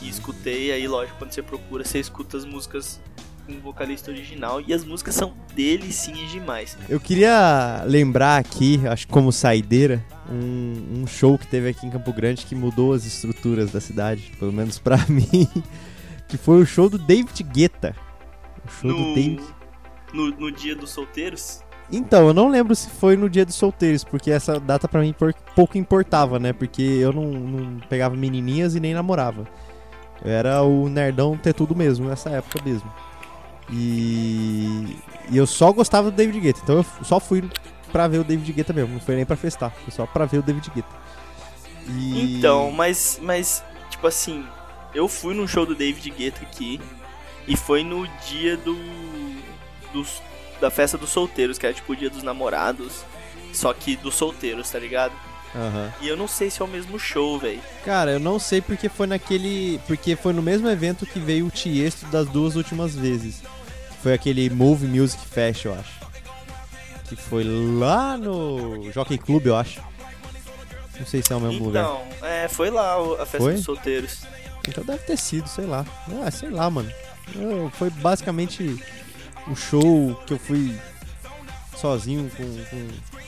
E escutei, aí lógico, quando você procura, você escuta as músicas com o vocalista original. E as músicas são delicinhas demais. Eu queria lembrar aqui, acho que como saideira, um, um show que teve aqui em Campo Grande que mudou as estruturas da cidade, pelo menos pra [laughs] mim. Que foi o show do David Guetta. O show do No, David. no, no dia dos solteiros, Então, eu não lembro se foi no dia dos solteiros, porque essa data pra mim pouco importava, né? Porque eu não, não pegava menininhas e nem namorava. Eu era o nerdão ter tudo mesmo, nessa época mesmo. E, e eu só gostava do David Guetta, então eu só fui pra ver o David Guetta mesmo, não foi nem pra festar, foi só pra ver o David Guetta. E... Então, mas, mas, tipo assim, eu fui num show do David Guetta aqui e foi no dia do dos, da festa dos solteiros, que era tipo o dia dos namorados, só que dos solteiros, tá ligado? Aham. E eu não sei se é o mesmo show, velho. Cara, eu não sei porque foi naquele. Porque foi no mesmo evento que veio o Tiesto das duas últimas vezes. Foi aquele Move Music Fest, eu acho. Que foi lá no Jockey Club, eu acho. Não sei se é o mesmo lugar. Então, é, foi lá a festa Foi? dos solteiros. Então deve ter sido, sei lá. Ah, sei lá, mano. Eu- foi basicamente o show que eu fui sozinho com,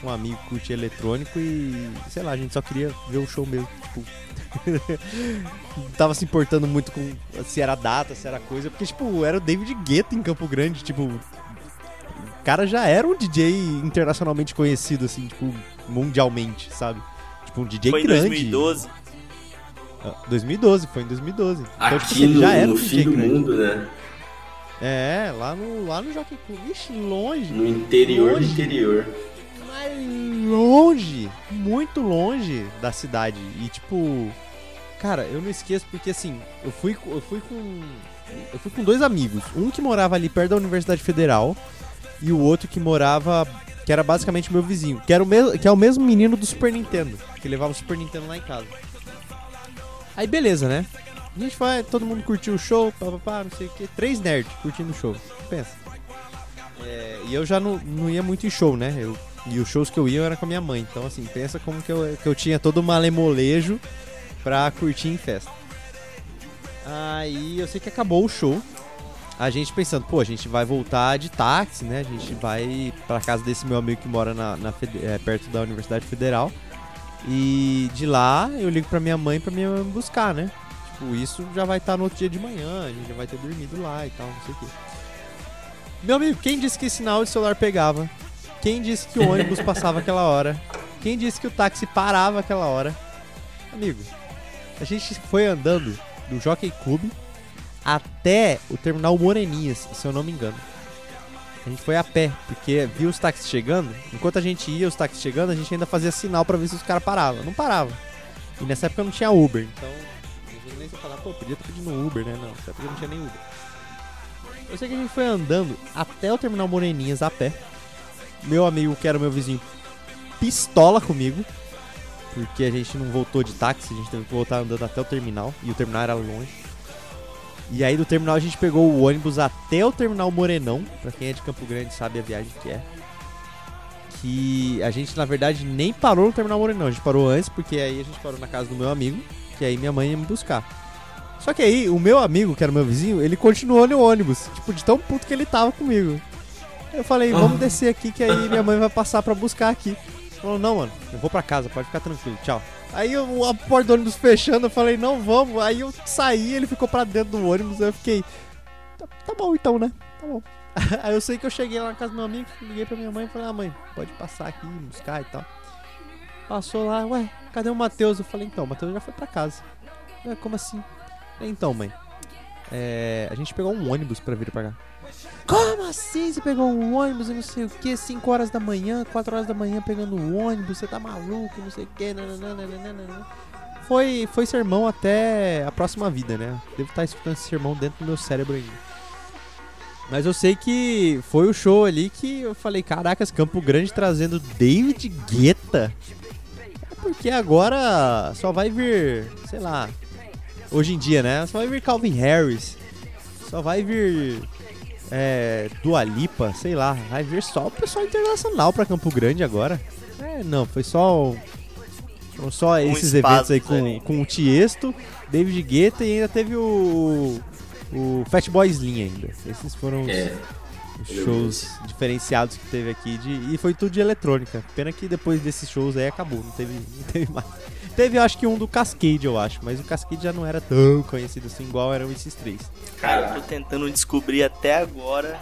com um amigo que curtia eletrônico e, sei lá, a gente só queria ver o show mesmo. Tipo, não [laughs] tava se importando muito com se era data, se era coisa, porque, tipo, era o David Guetta em Campo Grande, tipo. O cara já era um DJ internacionalmente conhecido, assim, tipo, mundialmente, sabe? Tipo, um DJ foi em grande. 2012. Ah, 2012, foi em 2012. Então, tipo, Aqui ele no, já era no fim do grande. mundo, né? É, lá no, lá no Jockey Club. Ixi, longe. No interior Longe. do interior. Mas longe, muito longe da cidade. E tipo, cara, eu não esqueço porque assim, eu fui, eu fui com eu fui com dois amigos, um que morava ali perto da Universidade Federal e o outro que morava que era basicamente meu vizinho, que era o mesmo, que é o mesmo menino do Super Nintendo, que levava o Super Nintendo lá em casa. Aí beleza, né? A gente vai, todo mundo curtiu o show, papapá, não sei o que. Três nerds curtindo o show. Pensa. É, e eu já não, não ia muito em show, né? Eu, e os shows que eu ia era com a minha mãe. Então, assim, pensa como que eu, que eu tinha todo um malemolejo pra curtir em festa. Aí eu sei que acabou o show. A gente pensando, pô, a gente vai voltar de táxi, né? A gente vai pra casa desse meu amigo que mora na, na é, perto da Universidade Federal. E de lá eu ligo pra minha mãe pra minha mãe me buscar, né? Tipo, isso já vai estar no outro dia de manhã, a gente já vai ter dormido lá e tal, não sei o quê. Meu amigo, quem disse que sinal de celular pegava? Quem disse que o ônibus [laughs] passava aquela hora? Quem disse que o táxi parava aquela hora? Amigo, a gente foi andando do Jockey Club até o terminal Moreninhas, se eu não me engano. A gente foi a pé, porque viu os táxis chegando. Enquanto a gente ia, os táxis chegando, a gente ainda fazia sinal pra ver se os caras paravam. Não parava. E nessa época não tinha Uber, então. A gente nem se falar, pô, podia estar pedindo Uber, né? Não, nessa época não tinha nem Uber. Eu sei que a gente foi andando até o terminal Moreninhas a pé. Meu amigo, que era meu vizinho, pistola comigo. Porque a gente não voltou de táxi, a gente teve que voltar andando até o terminal. E o terminal era longe. E aí do terminal a gente pegou o ônibus até o terminal Morenão. Pra quem é de Campo Grande sabe a viagem que é. Que a gente, na verdade, nem parou no terminal Morenão. A gente parou antes, porque aí a gente parou na casa do meu amigo. Que aí minha mãe ia me buscar. Só que aí, o meu amigo, que era meu vizinho, ele continuou no ônibus. Tipo, de tão puto que ele tava comigo. Eu falei, vamos descer aqui que aí minha mãe vai passar pra buscar aqui. Falou, não, mano, eu vou pra casa, pode ficar tranquilo, tchau. Aí eu, a porta do ônibus fechando, eu falei, não, vamos. Aí eu saí, ele ficou pra dentro do ônibus, eu fiquei, tá, tá bom então, né? Tá bom. [laughs] Aí eu sei que eu cheguei lá na casa do meu amigo, liguei pra minha mãe e falei, ah, mãe, pode passar aqui, buscar e tal. Passou lá, ué, cadê o Matheus? Eu falei, então, o Matheus já foi pra casa. Ué, como assim? Então, mãe, é, a gente pegou um ônibus pra vir pra cá. Como assim? Você pegou um ônibus e não sei o que, 5 horas da manhã, 4 horas da manhã pegando o ônibus, você tá maluco, não sei o que, Foi, foi sermão até a próxima vida, né? Devo estar escutando esse sermão dentro do meu cérebro ainda. Mas eu sei que foi o show ali que eu falei, caracas, Campo Grande trazendo David Guetta. É porque agora só vai vir, sei lá, hoje em dia, né? Só vai vir Calvin Harris. Só vai vir é, Dua Lipa, sei lá. Vai vir só o pessoal internacional pra Campo Grande agora. É, não, foi só foram só esses eventos aí com, ali. com o Tiesto, David Guetta e ainda teve o o Fatboy Slim ainda. Esses foram os, É. os shows diferenciados que teve aqui de, e foi tudo de eletrônica. Pena que depois desses shows aí acabou, não teve, não teve mais. Teve, acho que um do Cascade, eu acho, mas o Cascade já não era tão conhecido assim, igual eram esses três. Cara, eu tô tentando descobrir até agora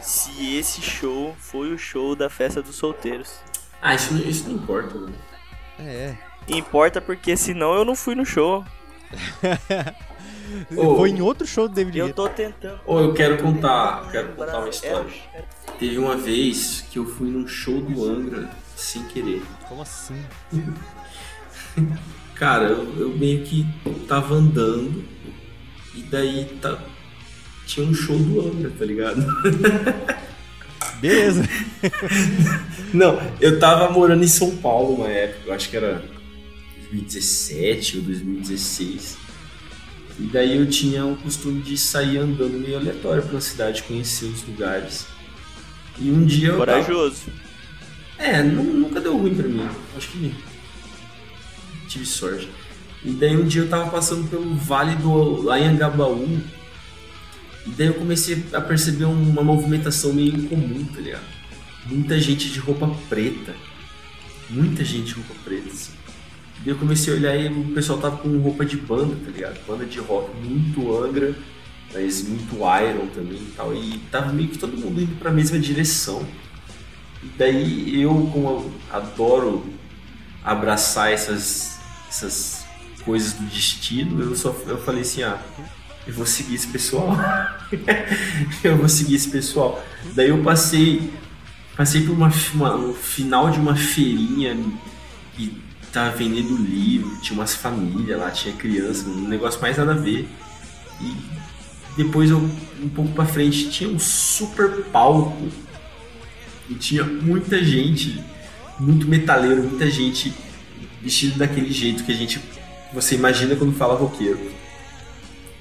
se esse show foi o show da festa dos solteiros. Ah, isso, não- isso não importa, mano. É. Importa porque senão eu não fui no show. [laughs] Ô. Foi em outro show do David Eu tô tentando. Ou eu quero contar, quero contar uma É, história. Teve uma vez que eu fui num show do Angra sem querer. Como assim? [laughs] [laughs] Cara, eu, eu meio que tava andando E daí tá, tinha um show do Angra, tá ligado? [laughs] Beleza. [laughs] Não, eu tava morando em São Paulo uma época, eu acho que era 2017 ou 2016. E daí eu tinha o costume de sair andando meio aleatório pela cidade, conhecer os lugares. E um dia eu. Corajoso. Tava... É, nunca deu ruim pra mim. Acho que tive sorte. E daí um dia eu tava passando pelo vale do Anhangabaú. E daí eu comecei a perceber uma movimentação meio incomum, tá ligado? Muita gente de roupa preta. Muita gente de roupa preta, assim. E daí eu comecei a olhar e o pessoal tava com roupa de banda, tá ligado? Banda de rock muito Angra, mas muito Iron também e tal. E tava meio que todo mundo indo pra mesma direção. E daí eu, como adoro abraçar essas, essas coisas do destino, eu só eu falei assim, ah, eu vou seguir esse pessoal. [laughs] eu vou seguir esse pessoal. Daí eu passei passei por uma, uma um final de uma feirinha e tava vendendo livro, tinha umas famílias lá, tinha criança, um negócio mais nada a ver. E depois eu um pouco para frente tinha um super palco e tinha muita gente, muito metaleiro, muita gente vestido daquele jeito que a gente você imagina quando fala roqueiro.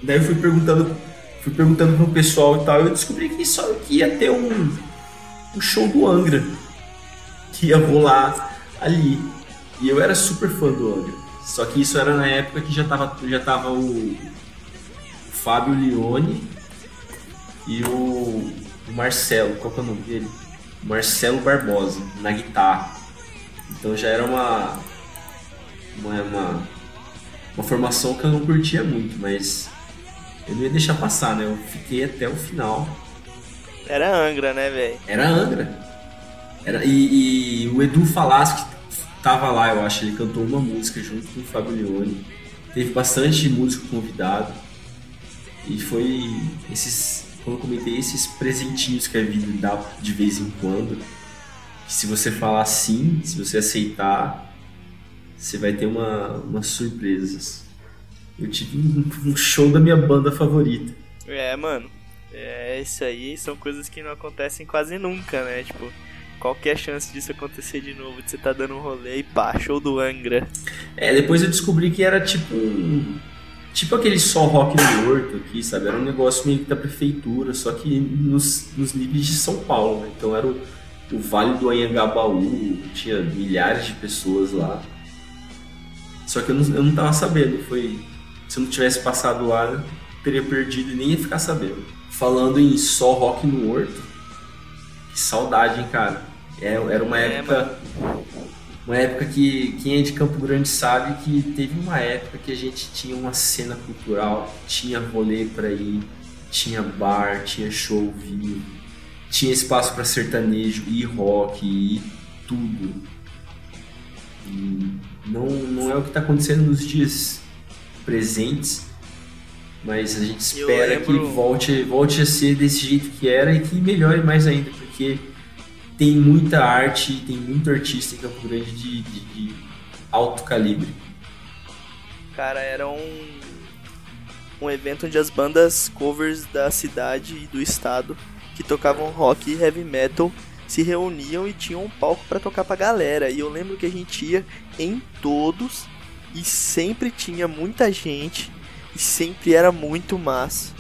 Daí eu fui perguntando, fui perguntando pro pessoal e tal, e eu descobri que só que ia ter um, um show do Angra que ia rolar ali. E eu era super fã do Angra. Só que isso era na época que já tava, já tava o Fábio Leone e o, o Marcelo, qual que é o nome dele? Marcelo Barbosa, na guitarra. Então já era uma, uma, uma, uma formação que eu não curtia muito, mas eu não ia deixar passar, né? Eu fiquei até o final. Era Angra, né, velho? Era Angra. Era, e, e, o Edu Falaschi tava lá, eu acho, ele cantou uma música junto com o Fábio Leone. Teve bastante músico convidado. E foi esses, como eu comentei, esses presentinhos que a vida dá de vez em quando. Que se você falar sim, se você aceitar, você vai ter uma, umas surpresas. Eu tive um, show da minha banda favorita. É, mano. É, isso aí são coisas que não acontecem quase nunca, né? Tipo, qual que é a chance disso acontecer de novo? De você tá dando um rolê e pá, show do Angra. É, depois eu descobri que era tipo um Tipo aquele só rock no horto aqui, sabe? Era um negócio meio que da prefeitura, só que nos, nos níveis de São Paulo, né? Então era o, o Vale do Anhangabaú, tinha milhares de pessoas lá. Só que eu não, eu não tava sabendo, foi... Se eu não tivesse passado lá, eu teria perdido e nem ia ficar sabendo. Falando em só rock no horto, que saudade, hein, cara? É, era uma é, época... Mano uma época que quem é de Campo Grande sabe que teve uma época que a gente tinha uma cena cultural, tinha rolê para ir, tinha bar, tinha show vivo, tinha espaço para sertanejo e rock e tudo. E não, não é o que está acontecendo nos dias presentes, mas a gente espera lembro... que volte, volte a ser desse jeito que era e que melhore mais ainda, porque tem muita arte, tem muito artista em Campo Grande de, de, de alto calibre. Cara, era um, um evento onde as bandas covers da cidade e do estado que tocavam rock e heavy metal se reuniam e tinham um palco para tocar pra galera. E eu lembro que a gente ia em todos e sempre tinha muita gente e sempre era muito massa.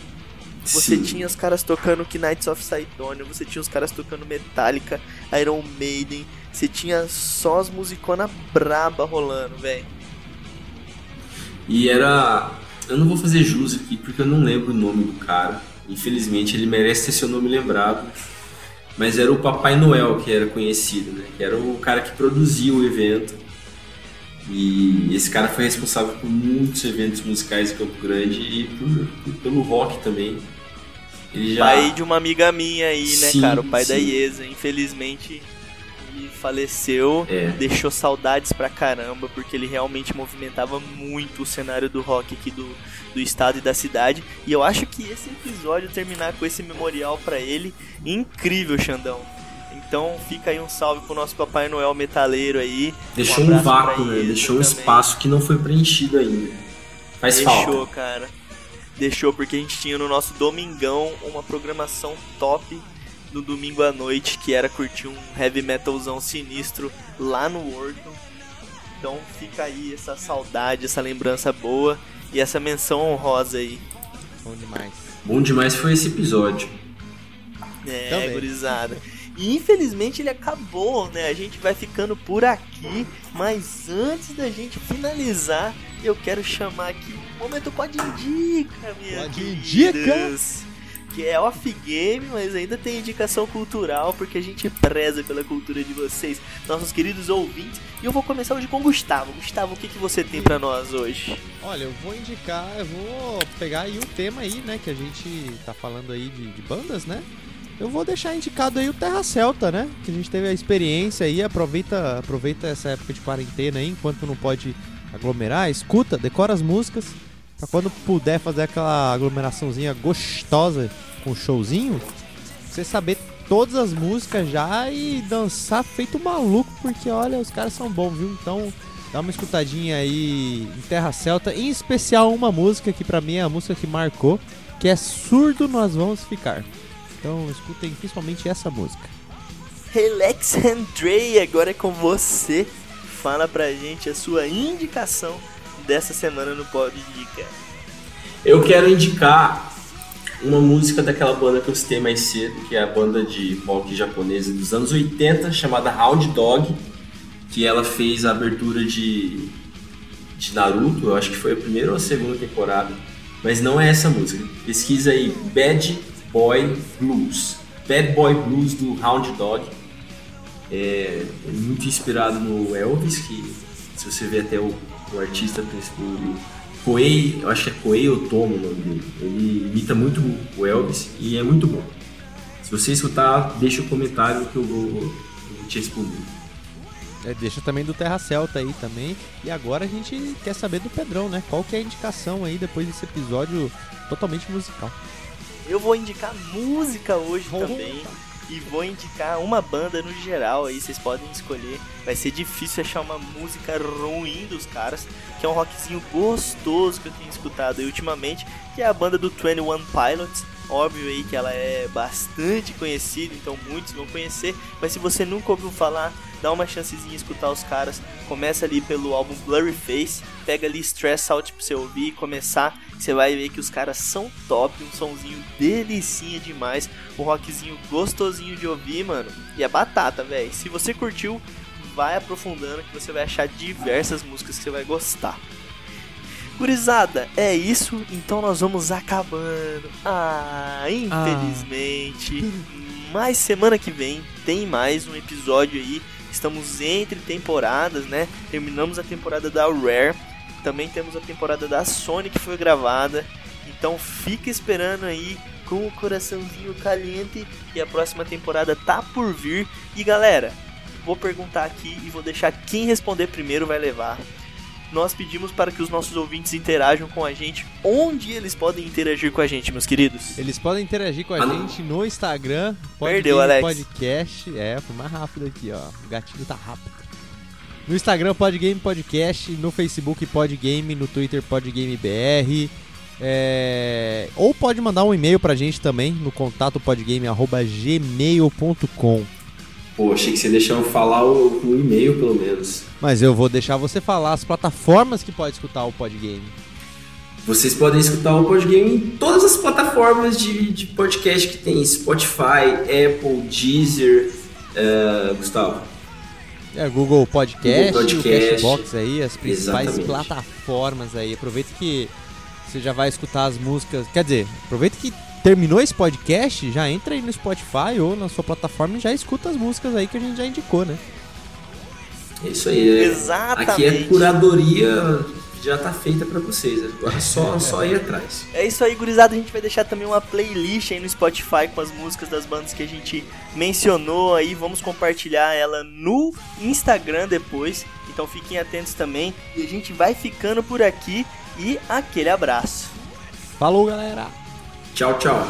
Você Sim. tinha os caras tocando Knights of Sidonia, você tinha os caras tocando Metallica, Iron Maiden, você tinha só as musicona braba rolando, velho. E era. Eu não vou fazer jus aqui porque eu não lembro o nome do cara. Infelizmente ele merece ter seu nome lembrado. Mas era o Papai Noel que era conhecido, né? Que era o cara que produzia o evento. E esse cara foi responsável por muitos eventos musicais em Campo Grande e por, por, pelo rock também. Ele já... Pai de uma amiga minha aí, né, sim, cara? O pai sim. da Iesa. Infelizmente, ele faleceu, é. deixou saudades pra caramba, porque ele realmente movimentava muito o cenário do rock aqui do, do estado e da cidade. E eu acho que esse episódio terminar com esse memorial para ele, incrível, Xandão. Então fica aí um salve pro nosso Papai Noel metaleiro aí. Deixou um, um vácuo, né? Deixou um espaço que não foi preenchido ainda. Faz Deixou, falta. cara. deixou porque a gente tinha no nosso domingão uma programação top no domingo à noite, que era curtir um heavy metalzão sinistro lá no Workton. Então fica aí essa saudade, essa lembrança boa e essa menção honrosa aí. Bom demais. Bom demais foi esse episódio. É, Também. gurizada. E infelizmente ele acabou, né? A gente vai ficando por aqui, mas antes da gente finalizar, eu quero chamar aqui o momento Pode Indica, minha Pode queridas. Que é off game, mas ainda tem indicação cultural, porque a gente preza pela cultura de vocês, nossos queridos ouvintes. E eu vou começar hoje com o Gustavo. Gustavo, o que, que você tem pra nós hoje? Olha, eu vou indicar, eu vou pegar aí o tema aí, né, que a gente tá falando aí de, de bandas, né? Eu vou deixar indicado aí o Terra Celta, né? Que a gente teve a experiência aí, aproveita, aproveita essa época de quarentena aí, enquanto não pode aglomerar, escuta, decora as músicas, pra quando puder fazer aquela aglomeraçãozinha gostosa com showzinho, você saber todas as músicas já e dançar feito maluco, porque olha, os caras são bons, viu? Então, dá uma escutadinha aí em Terra Celta, em especial uma música que pra mim é a música que marcou, que é Surdo Nós Vamos Ficar. Então, escutem principalmente essa música. Relax Andrei, agora é com você. Fala pra gente a sua indicação dessa semana no Pod Indica. Eu quero indicar uma música daquela banda que eu citei mais cedo, que é a banda de rock japonesa dos anos 80, chamada Hound Dog, que ela fez a abertura de, de Naruto, eu acho que foi a primeira ou a segunda temporada, mas não é essa música. Pesquisa aí Bad Boy Blues. Bad Boy Blues do Hound Dog. É muito inspirado no Elvis, que se você ver até o, o artista principal, Koei, eu acho que é Koei Otomo o nome dele. Ele imita muito o Elvis e é muito bom. Se você escutar, deixa o comentário que eu vou, eu vou te responder. É, deixa também do Terra Celta aí também. E agora a gente quer saber do Pedrão, né? Qual que é a indicação aí depois desse episódio totalmente musical? Eu vou indicar música hoje Oh. também. E vou indicar uma banda no geral aí, vocês podem escolher. Vai ser difícil achar uma música ruim dos caras, que é um rockzinho gostoso que eu tenho escutado aí ultimamente, que é a banda do 21 Pilots. Óbvio aí que ela é bastante conhecida, então muitos vão conhecer, mas se você nunca ouviu falar, dá uma chancezinha escutar os caras. Começa ali pelo álbum Blurry Face, pega ali Stress Out pra você ouvir e começar. Você vai ver que os caras são top, um sonzinho delicinha demais, um rockzinho gostosinho de ouvir, mano. E é batata, velho. Se você curtiu, vai aprofundando que você vai achar diversas músicas que você vai gostar. Gurizada, é isso, então nós vamos acabando. Ah, infelizmente. Mas semana que vem tem mais um episódio aí. Estamos entre temporadas, né? Terminamos a temporada da Rare. Também temos a temporada da Sony que foi gravada. Então fica esperando aí com o coraçãozinho caliente. E a próxima temporada tá por vir. E galera, vou perguntar aqui e vou deixar quem responder primeiro vai levar. Nós pedimos para que os nossos ouvintes interajam com a gente. Onde eles podem interagir com a gente, meus queridos? Eles podem interagir com a Ah, gente no Instagram. Perdeu, Podgame Alex. Podcast. É, foi mais rápido aqui, ó. O gatinho tá rápido. No Instagram, Podgame Podcast. No Facebook, Podgame. No Twitter, Podgame BR. É... Ou pode mandar um e-mail pra gente também no contato podgame.gmail.com. Pô, achei que você deixou eu falar o, o e-mail pelo menos. Mas eu vou deixar você falar as plataformas que pode escutar o Podgame. Vocês podem escutar o Podgame em todas as plataformas de, de podcast que tem: Spotify, Apple, Deezer. eh, Gustavo, É, Google Podcast, Google Podcast, o Cashbox aí, as principais exatamente. plataformas aí. Aproveita que você já vai escutar as músicas. Quer dizer, aproveita que terminou esse podcast, já entra aí no Spotify ou na sua plataforma e já escuta as músicas aí que a gente já indicou, né? é isso aí. é- Exatamente. Aqui a curadoria já tá feita pra vocês. Agora é só, [laughs] só ir atrás. É isso aí, gurizada. A gente vai deixar também uma playlist aí no Spotify com as músicas das bandas que a gente mencionou aí. Vamos compartilhar ela no Instagram depois. Então fiquem atentos também. E a gente vai ficando por aqui. E aquele abraço. Falou, galera! Tchau, tchau.